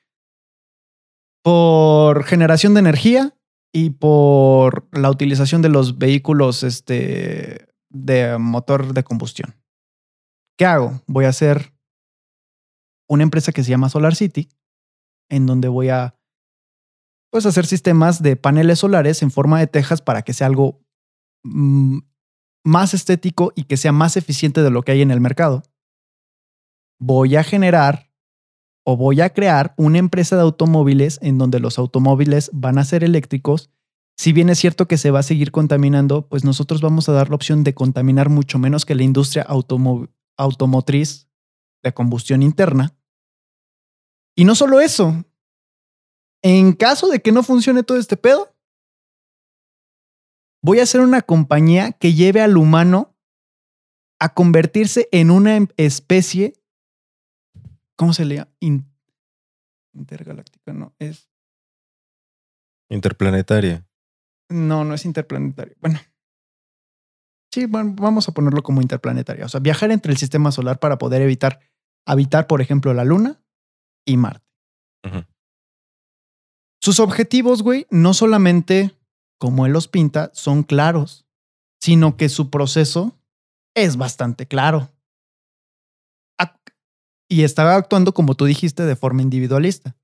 por generación de energía y por la utilización de los vehículos, este, de motor de combustión. ¿Qué hago? Voy a hacer una empresa que se llama Solar City, en donde voy a pues hacer sistemas de paneles solares en forma de tejas para que sea algo mm, más estético y que sea más eficiente de lo que hay en el mercado. Voy a generar o voy a crear una empresa de automóviles en donde los automóviles van a ser eléctricos. Si bien es cierto que se va a seguir contaminando, pues nosotros vamos a dar la opción de contaminar mucho menos que la industria automotriz de combustión interna. Y no solo eso, en caso de que no funcione todo este pedo, voy a hacer una compañía que lleve al humano a convertirse en una em, especie, ¿cómo se lee? intergaláctica, no, es... Interplanetaria. No, no es interplanetaria. Bueno. Sí, bueno, vamos a ponerlo como interplanetaria. O sea, viajar entre el sistema solar para poder evitar habitar, por ejemplo, la Luna y Marte. Sus objetivos, güey, no solamente, como él los pinta, son claros, sino que su proceso es bastante claro. Y estaba actuando, como tú dijiste, de forma individualista.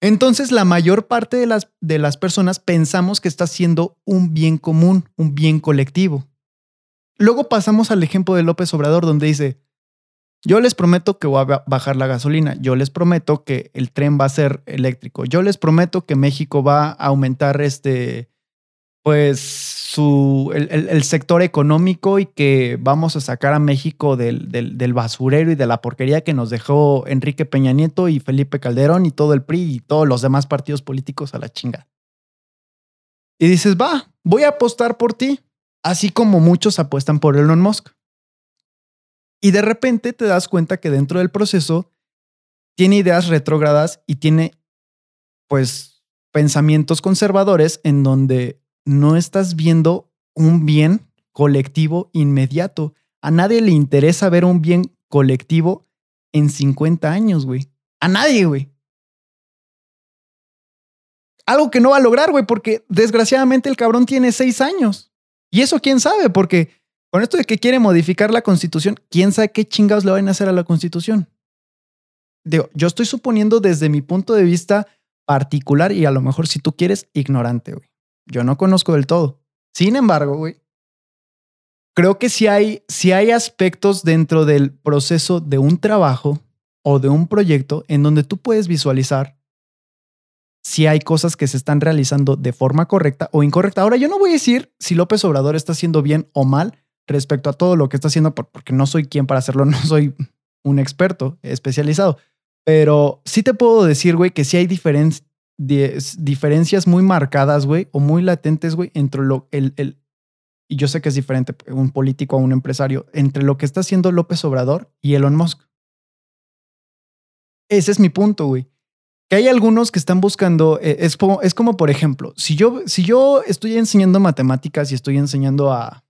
Entonces, la mayor parte de las, de las personas pensamos que está haciendo un bien común, un bien colectivo. Luego pasamos al ejemplo de López Obrador, donde dice, yo les prometo que voy a bajar la gasolina. Yo les prometo que el tren va a ser eléctrico. Yo les prometo que México va a aumentar este, pues, su, el, sector económico y que vamos a sacar a México del, del, basurero y de la porquería que nos dejó Enrique Peña Nieto y Felipe Calderón y todo el PRI y todos los demás partidos políticos a la chinga. Y dices, va, voy a apostar por ti, así como muchos apuestan por Elon Musk. Y de repente te das cuenta que dentro del proceso tiene ideas retrógradas y tiene, pues, pensamientos conservadores en donde no estás viendo un bien colectivo inmediato. A nadie le interesa ver un bien colectivo en 50 años, güey. A nadie, güey. Algo que no va a lograr, güey, porque desgraciadamente el cabrón tiene seis años. Y eso quién sabe, porque con esto de que quiere modificar la constitución, ¿quién sabe qué chingados le van a hacer a la constitución? Digo, yo estoy suponiendo desde mi punto de vista particular y a lo mejor si tú quieres, ignorante, güey. Yo no conozco del todo. Sin embargo, güey, creo que si hay, si hay aspectos dentro del proceso de un trabajo o de un proyecto en donde tú puedes visualizar si hay cosas que se están realizando de forma correcta o incorrecta. Ahora, yo no voy a decir si López Obrador está haciendo bien o mal, respecto a todo lo que está haciendo, porque no soy quien para hacerlo, no soy un experto especializado. Pero sí te puedo decir, güey, que sí hay diferencias muy marcadas, güey, o muy latentes, güey, entre lo, el, el, y yo sé que es diferente un político a un empresario, entre lo que está haciendo López Obrador y Elon Musk. Ese es mi punto, güey. Que hay algunos que están buscando, eh, es, como, es como, por ejemplo, si yo, si yo estoy enseñando matemáticas y estoy enseñando a,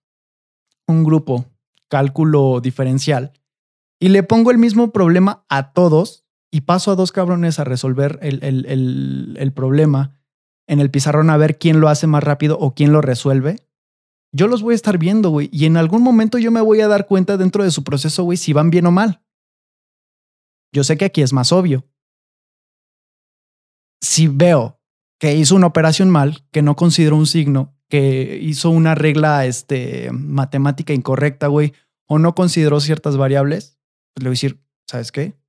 un grupo, cálculo diferencial, y le pongo el mismo problema a todos y paso a dos cabrones a resolver el, el, problema en el pizarrón a ver quién lo hace más rápido o quién lo resuelve, yo los voy a estar viendo, güey. Y en algún momento yo me voy a dar cuenta dentro de su proceso, güey, si van bien o mal. Yo sé que aquí es más obvio. Si veo que hizo una operación mal, que no consideró un signo, que hizo una regla este, matemática incorrecta, güey, o no consideró ciertas variables, pues le voy a decir, ¿sabes qué?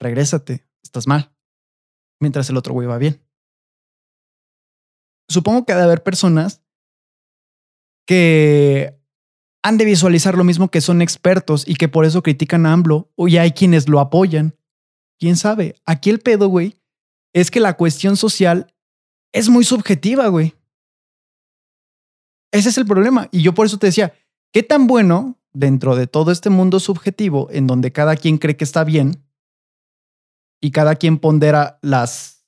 Regrésate, estás mal. Mientras el otro güey va bien. Supongo que ha de haber personas que han de visualizar lo mismo que son expertos y que por eso critican a AMLO, o ya hay quienes lo apoyan. ¿Quién sabe? Aquí el pedo, güey, es que la cuestión social es muy subjetiva, güey. Ese es el problema. Y yo por eso te decía, ¿qué tan bueno dentro de todo este mundo subjetivo en donde cada quien cree que está bien y cada quien pondera las,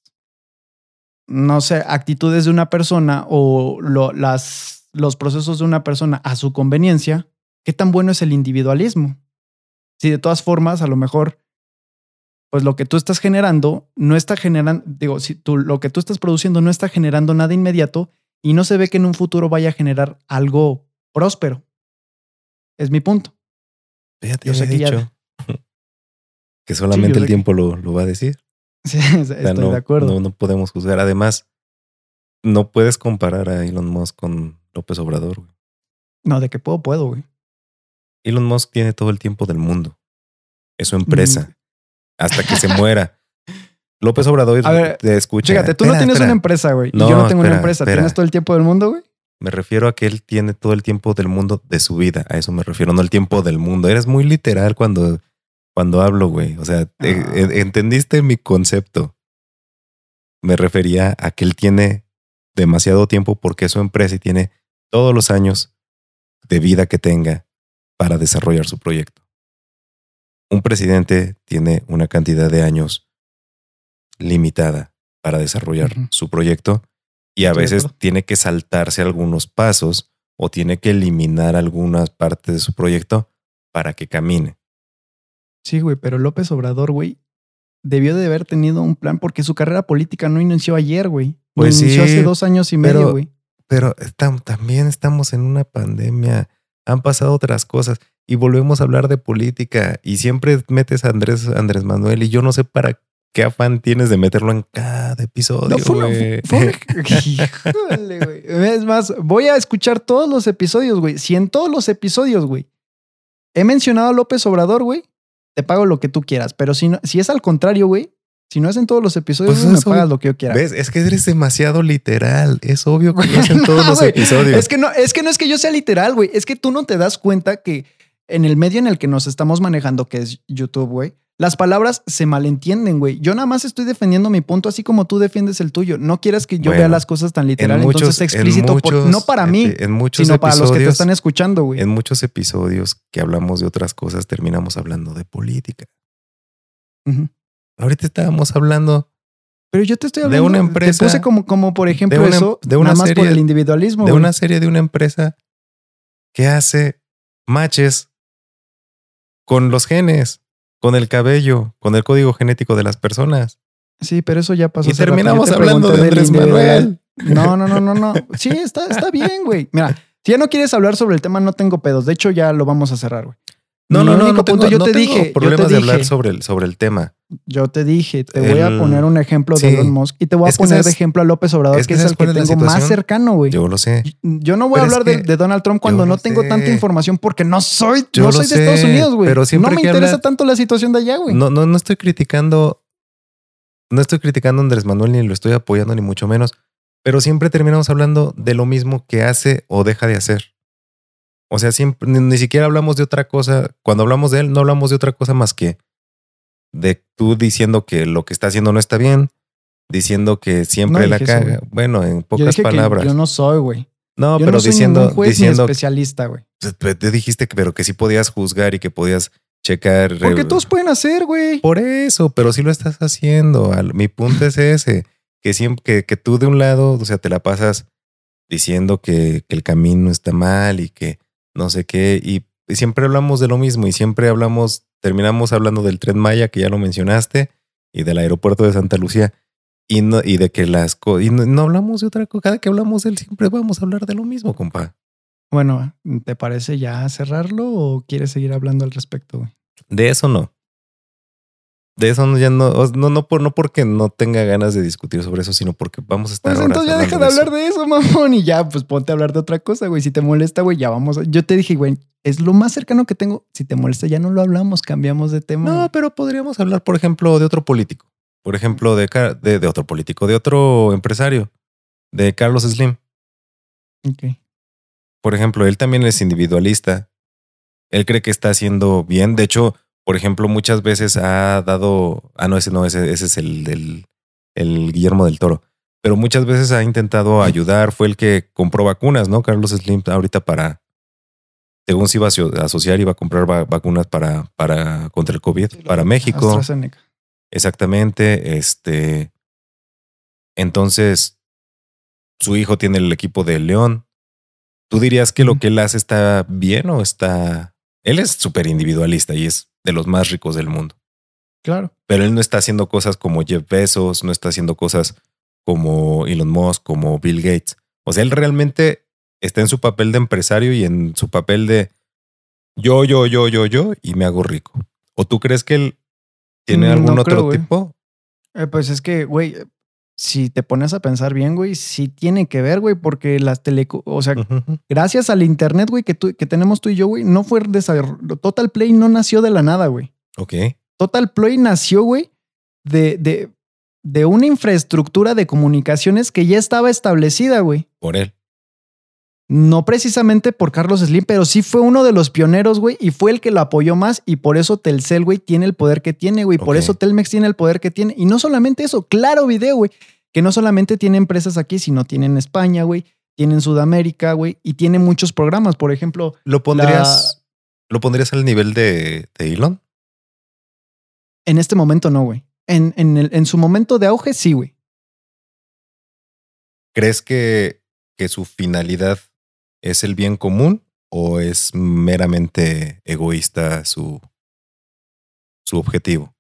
no sé, actitudes de una persona o las, los procesos de una persona a su conveniencia, ¿qué tan bueno es el individualismo? Si de todas formas, a lo mejor pues lo que tú estás generando no está generando, digo, si tú, lo que tú estás produciendo no está generando nada inmediato y no se ve que en un futuro vaya a generar algo próspero. Es mi punto. Fíjate, Yo sé que dicho que solamente el tiempo lo, lo, va a decir. Sí, estoy de acuerdo. No, no, podemos juzgar. Además, no puedes comparar a Elon Musk con López Obrador. No, de que puedo, puedo, güey. Elon Musk tiene todo el tiempo del mundo. Es su empresa hasta que se muera. López Obrador a ver, te escucha. Fíjate, tú no tienes una empresa, güey. y yo no tengo una empresa. ¿Tienes todo el tiempo del mundo, güey? Me refiero a que él tiene todo el tiempo del mundo de su vida. A eso me refiero, no el tiempo del mundo. Eres muy literal cuando, cuando hablo, güey. O sea, e, ah. e, entendiste mi concepto. Me refería a que él tiene demasiado tiempo porque es su empresa y tiene todos los años de vida que tenga para desarrollar su proyecto un presidente tiene una cantidad de años limitada para desarrollar su proyecto y a veces tiene que saltarse algunos pasos o tiene que eliminar algunas partes de su proyecto para que camine. Sí, güey, pero López Obrador, güey, debió de haber tenido un plan porque su carrera política no inició ayer, güey. Pues inició hace dos años y medio, güey. Pero también estamos en una pandemia. Han pasado otras cosas y volvemos a hablar de política y siempre metes a Andrés, Andrés Manuel y yo no sé para qué afán tienes de meterlo en cada episodio. güey. Es más, voy a escuchar todos los episodios, güey. Si en todos los episodios, güey, he mencionado a López Obrador, güey, te pago lo que tú quieras. Pero si, no, si es al contrario, güey, si no es en todos los episodios, pues me pagas lo que yo quiera. ¿Ves? Es que eres demasiado literal. Es obvio que no es en todos los episodios. Es que, no, es que no es que yo sea literal, güey. Es que tú no te das cuenta que en el medio en el que nos estamos manejando, que es YouTube, güey, las palabras se malentienden, güey. Yo nada más estoy defendiendo mi punto así como tú defiendes el tuyo. No quieras que yo vea las cosas tan literal, entonces explícito, no para mí, sino para los que te están escuchando, güey. En muchos episodios que hablamos de otras cosas, terminamos hablando de política. Ahorita estábamos hablando pero yo te estoy hablando de una empresa. Te puse como, como por ejemplo eso, de una nada más por el individualismo. De una serie de una empresa que hace matches con los genes, con el cabello, con el código genético de las personas. Sí, pero eso ya pasó. Y terminamos hablando de Andrés Manuel. No, no, no, no, no. Sí, está, está bien, güey. Mira, si ya no quieres hablar sobre el tema, no tengo pedos. De hecho, ya lo vamos a cerrar, güey. No, no, no, no, punto, yo te dije, problemas de hablar sobre el, sobre el tema. Yo te dije, te voy a poner un ejemplo de Elon Musk y te voy a poner de ejemplo a López Obrador, que, es el que tengo más cercano, güey. Yo lo sé. Yo no voy a hablar de, Donald Trump cuando no tengo tanta información porque no soy, no soy de Estados Unidos, güey. Pero no me interesa tanto la situación de allá, güey. No, no, no estoy criticando, no estoy criticando a Andrés Manuel ni lo estoy apoyando ni mucho menos, pero siempre terminamos hablando de lo mismo que hace o deja de hacer. O sea, siempre, ni, siquiera hablamos de otra cosa. Cuando hablamos de él, no hablamos de otra cosa más que de tú diciendo que lo que está haciendo no está bien, diciendo que siempre la caga. Bueno, en pocas palabras. yo no soy, güey. No, pero no soy diciendo, juez diciendo especialista, güey. Te dijiste que, pero que sí podías juzgar y que podías checar. Porque todos pueden hacer, güey. Por eso, pero sí lo estás haciendo. Mi punto es ese, que siempre que, que, tú de un lado, o sea, te la pasas diciendo que, que el camino está mal y que no sé qué, y siempre hablamos de lo mismo y siempre hablamos, terminamos hablando del tren Maya, que ya lo mencionaste, y del aeropuerto de Santa Lucía, y, no, y de que las cosas, y no, hablamos de otra cosa, cada que hablamos de él siempre vamos a hablar de lo mismo, compa. Bueno, ¿te parece ya cerrarlo o quieres seguir hablando al respecto? De eso no. De eso no, ya no, no, no, por, no porque no tenga ganas de discutir sobre eso, sino porque vamos a estar Pues entonces ya deja de hablar de eso, mamón. Y ya, pues ponte a hablar de otra cosa, güey. Si te molesta, güey, ya vamos. a- Yo te dije, güey, es lo más cercano que tengo. Si te molesta, ya no lo hablamos, cambiamos de tema. No, pero podríamos hablar, por ejemplo, de otro político. Por ejemplo, de, Car- de, de otro político, de otro empresario, de Carlos Slim. Ok. Por ejemplo, él también es individualista. Él cree que está haciendo bien. De hecho, por ejemplo, muchas veces ha dado. Ah, no, ese no, ese, ese es el del el Guillermo del Toro. Pero muchas veces ha intentado ayudar. Fue el que compró vacunas, ¿no? Carlos Slim ahorita para. Según se iba a aso- asociar, iba a comprar va- vacunas para, para contra el COVID, para México. AstraZeneca. Exactamente. Este. Entonces, su hijo tiene el equipo de León. ¿Tú dirías que lo que él hace está bien o está... Él es súper individualista y es de los más ricos del mundo. Claro. Pero él no está haciendo cosas como Jeff Bezos, no está haciendo cosas como Elon Musk, como Bill Gates. O sea, él realmente está en su papel de empresario y en su papel de yo, yo, yo, yo, yo y me hago rico. ¿O tú crees que él tiene Mm, algún no otro creo, tipo? Eh, pues es que, güey, si te pones a pensar bien, güey, sí tiene que ver, güey, porque las teleco... O sea, gracias al internet, güey, que, tú- que tenemos tú y yo, güey, no fue desarrollo. Total Play no nació de la nada, güey. Ok. Total Play nació, güey, de, de, de una infraestructura de comunicaciones que ya estaba establecida, güey. Por él. No precisamente por Carlos Slim, pero sí fue uno de los pioneros, güey, y fue el que lo apoyó más y por eso Telcel, güey, tiene el poder que tiene, güey. Por eso Telmex tiene el poder que tiene. Y no solamente eso, claro video, güey, que no solamente tiene empresas aquí, sino tiene en España, güey, tiene en Sudamérica, güey, y tiene muchos programas. Por ejemplo, ¿Lo pondrías, ¿lo pondrías al nivel de, de Elon? en este momento no, güey. En, en, el- en su momento de auge, sí, güey. ¿Crees que, que su finalidad es el bien común o es meramente egoísta su, su objetivo?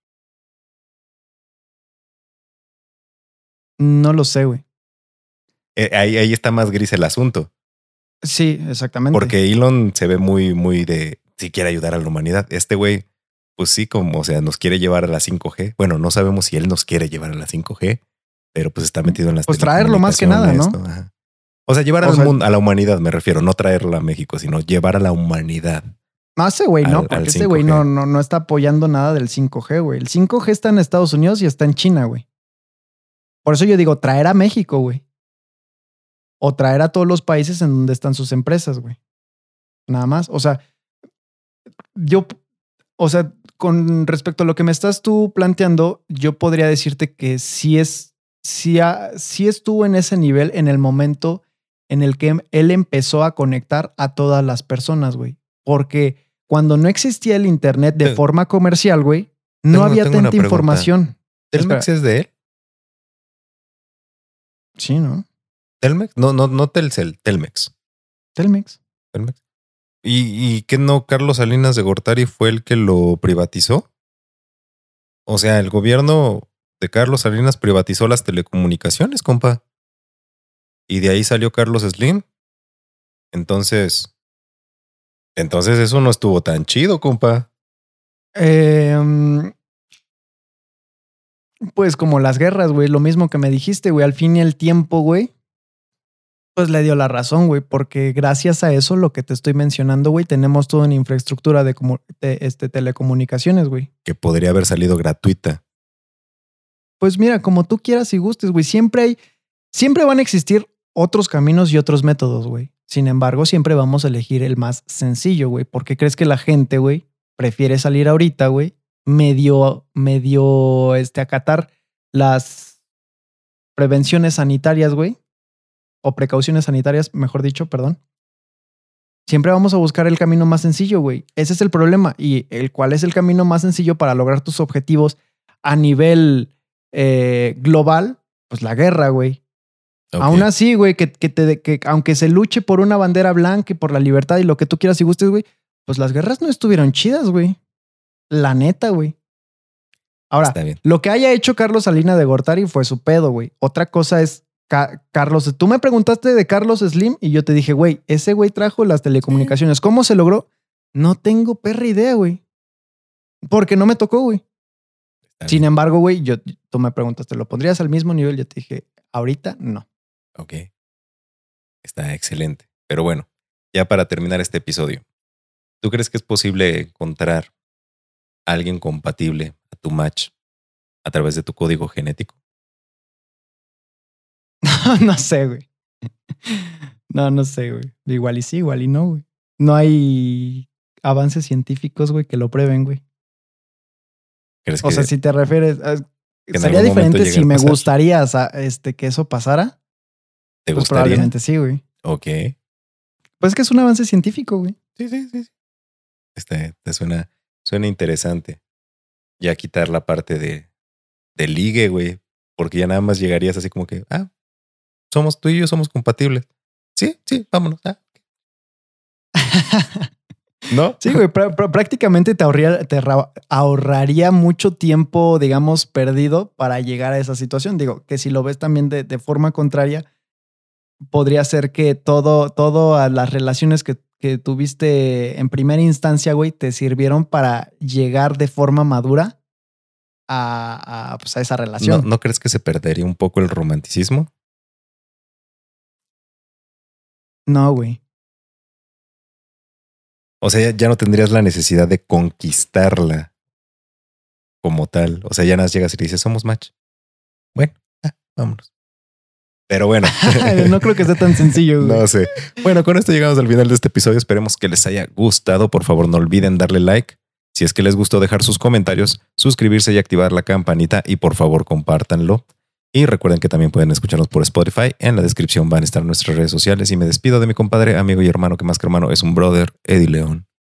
No lo sé, güey. Eh, ahí, ahí está más gris el asunto. Sí, exactamente. Porque Elon se ve muy, muy de si quiere ayudar a la humanidad. Este güey, pues sí, como, o sea, nos quiere llevar a la 5G. Bueno, no sabemos si él nos quiere llevar a la 5G, pero pues está metido en las Pues traerlo más que nada, ¿no? Ajá. O sea, llevar O al sea- mundo, a la humanidad, me refiero, no traerlo a México, sino llevar a la humanidad. No, ese güey no, porque ese güey 5G. no, no, no está apoyando nada del 5G, güey. El 5G está en Estados Unidos y está en China, güey. Por eso yo digo, traer a México, güey. O traer a todos los países en donde están sus empresas, güey. Nada más. O sea, yo, o sea, con respecto a lo que me estás tú planteando, yo podría decirte que sí es, sí, ha- sí estuvo en ese nivel en el momento en el que él empezó a conectar a todas las personas, güey. Porque cuando no existía el Internet de forma comercial, güey, no tengo- había tengo tanta información. ¿Telmex es de él? Sí, ¿no? ¿Telmex? No, no, no Telcel, Telmex. Telmex. Telmex. ¿Y, ¿Y qué no Carlos Salinas de Gortari fue el que lo privatizó? O sea, el gobierno de Carlos Salinas privatizó las telecomunicaciones, compa. Y de ahí salió Carlos Slim. Entonces, entonces eso no estuvo tan chido, compa. Eh, mm, pues como las guerras, güey, lo mismo que me dijiste, güey, al fin y el tiempo, güey, pues le dio la razón, güey, porque gracias a eso, lo que te estoy mencionando, güey, tenemos toda una infraestructura de, de, este, telecomunicaciones, güey. Que podría haber salido gratuita. Pues mira, como tú quieras y gustes, güey, siempre hay, siempre van a existir otros caminos y otros métodos, güey. Sin embargo, siempre vamos a elegir el más sencillo, güey, porque crees que la gente, güey, prefiere salir ahorita, güey, medio, medio, este, acatar las prevenciones sanitarias, güey, o precauciones sanitarias, mejor dicho, perdón. Siempre vamos a buscar el camino más sencillo, güey. Ese es el problema. Y el cuál es el camino más sencillo para lograr tus objetivos a nivel eh, global, pues la guerra, güey. Aún así, güey, que, que, te- que aunque se luche por una bandera blanca y por la libertad y lo que tú quieras y gustes, güey, pues las guerras no estuvieron chidas, güey. La neta, güey. Ahora, Está bien. lo que haya hecho Carlos Salina de Gortari fue su pedo, güey. Otra cosa es Ca- Carlos. Tú me preguntaste de Carlos Slim y yo te dije, güey, ese güey trajo las telecomunicaciones. ¿Cómo se logró? No tengo perra idea, güey. Porque no me tocó, güey. Sin embargo, güey, yo, tú me preguntaste, ¿lo pondrías al mismo nivel? Yo te dije, ahorita no. Ok. Está excelente. Pero bueno, ya para terminar este episodio, ¿tú crees que es posible encontrar a alguien compatible a tu match a través de tu código genético? no sé, güey. No, no sé, güey. Igual y sí, igual y no, güey. No hay avances científicos, güey, que lo prueben, güey. ¿Crees O que sea, si te refieres, a- en sería diferente si me gustaría este, que eso pasara. Te Pues gustaría? probablemente sí, güey. Ok. Pues es que es un avance científico, güey. Sí, sí, sí. sí. Este, te suena, suena interesante. Ya quitar la parte de, de ligue, güey. Porque ya nada más llegarías así como que, ah, somos tú y yo somos compatibles. Sí, sí, vámonos. ah. ¿No? Sí, güey, prá- prá- prácticamente te, ahorría- te ahorra- ahorraría mucho tiempo, digamos, perdido para llegar a esa situación. Digo, que si lo ves también de, de forma contraria, podría ser que todo, todo a las relaciones que, que tuviste en primera instancia, güey, te sirvieron para llegar de forma madura a, a, pues, a esa ¿No, relación. ¿No crees que se perdería un poco el romanticismo? No, güey. O sea, ya, ya no tendrías la necesidad de conquistarla como tal. O sea, ya nada llegas y le dices, somos match. Bueno, ah, vámonos. Pero bueno. no creo que sea tan sencillo, güey. No sé. Bueno, con esto llegamos al final de este episodio. Esperemos que les haya gustado. Por favor, no olviden darle like. Si es que les gustó, dejar sus comentarios, suscribirse y activar la campanita. Y por favor, compártanlo. Y recuerden que también pueden escucharnos por Spotify. En la descripción van a estar nuestras redes sociales. Y me despido de mi compadre, amigo y hermano, que más que hermano es un brother, Eddie León.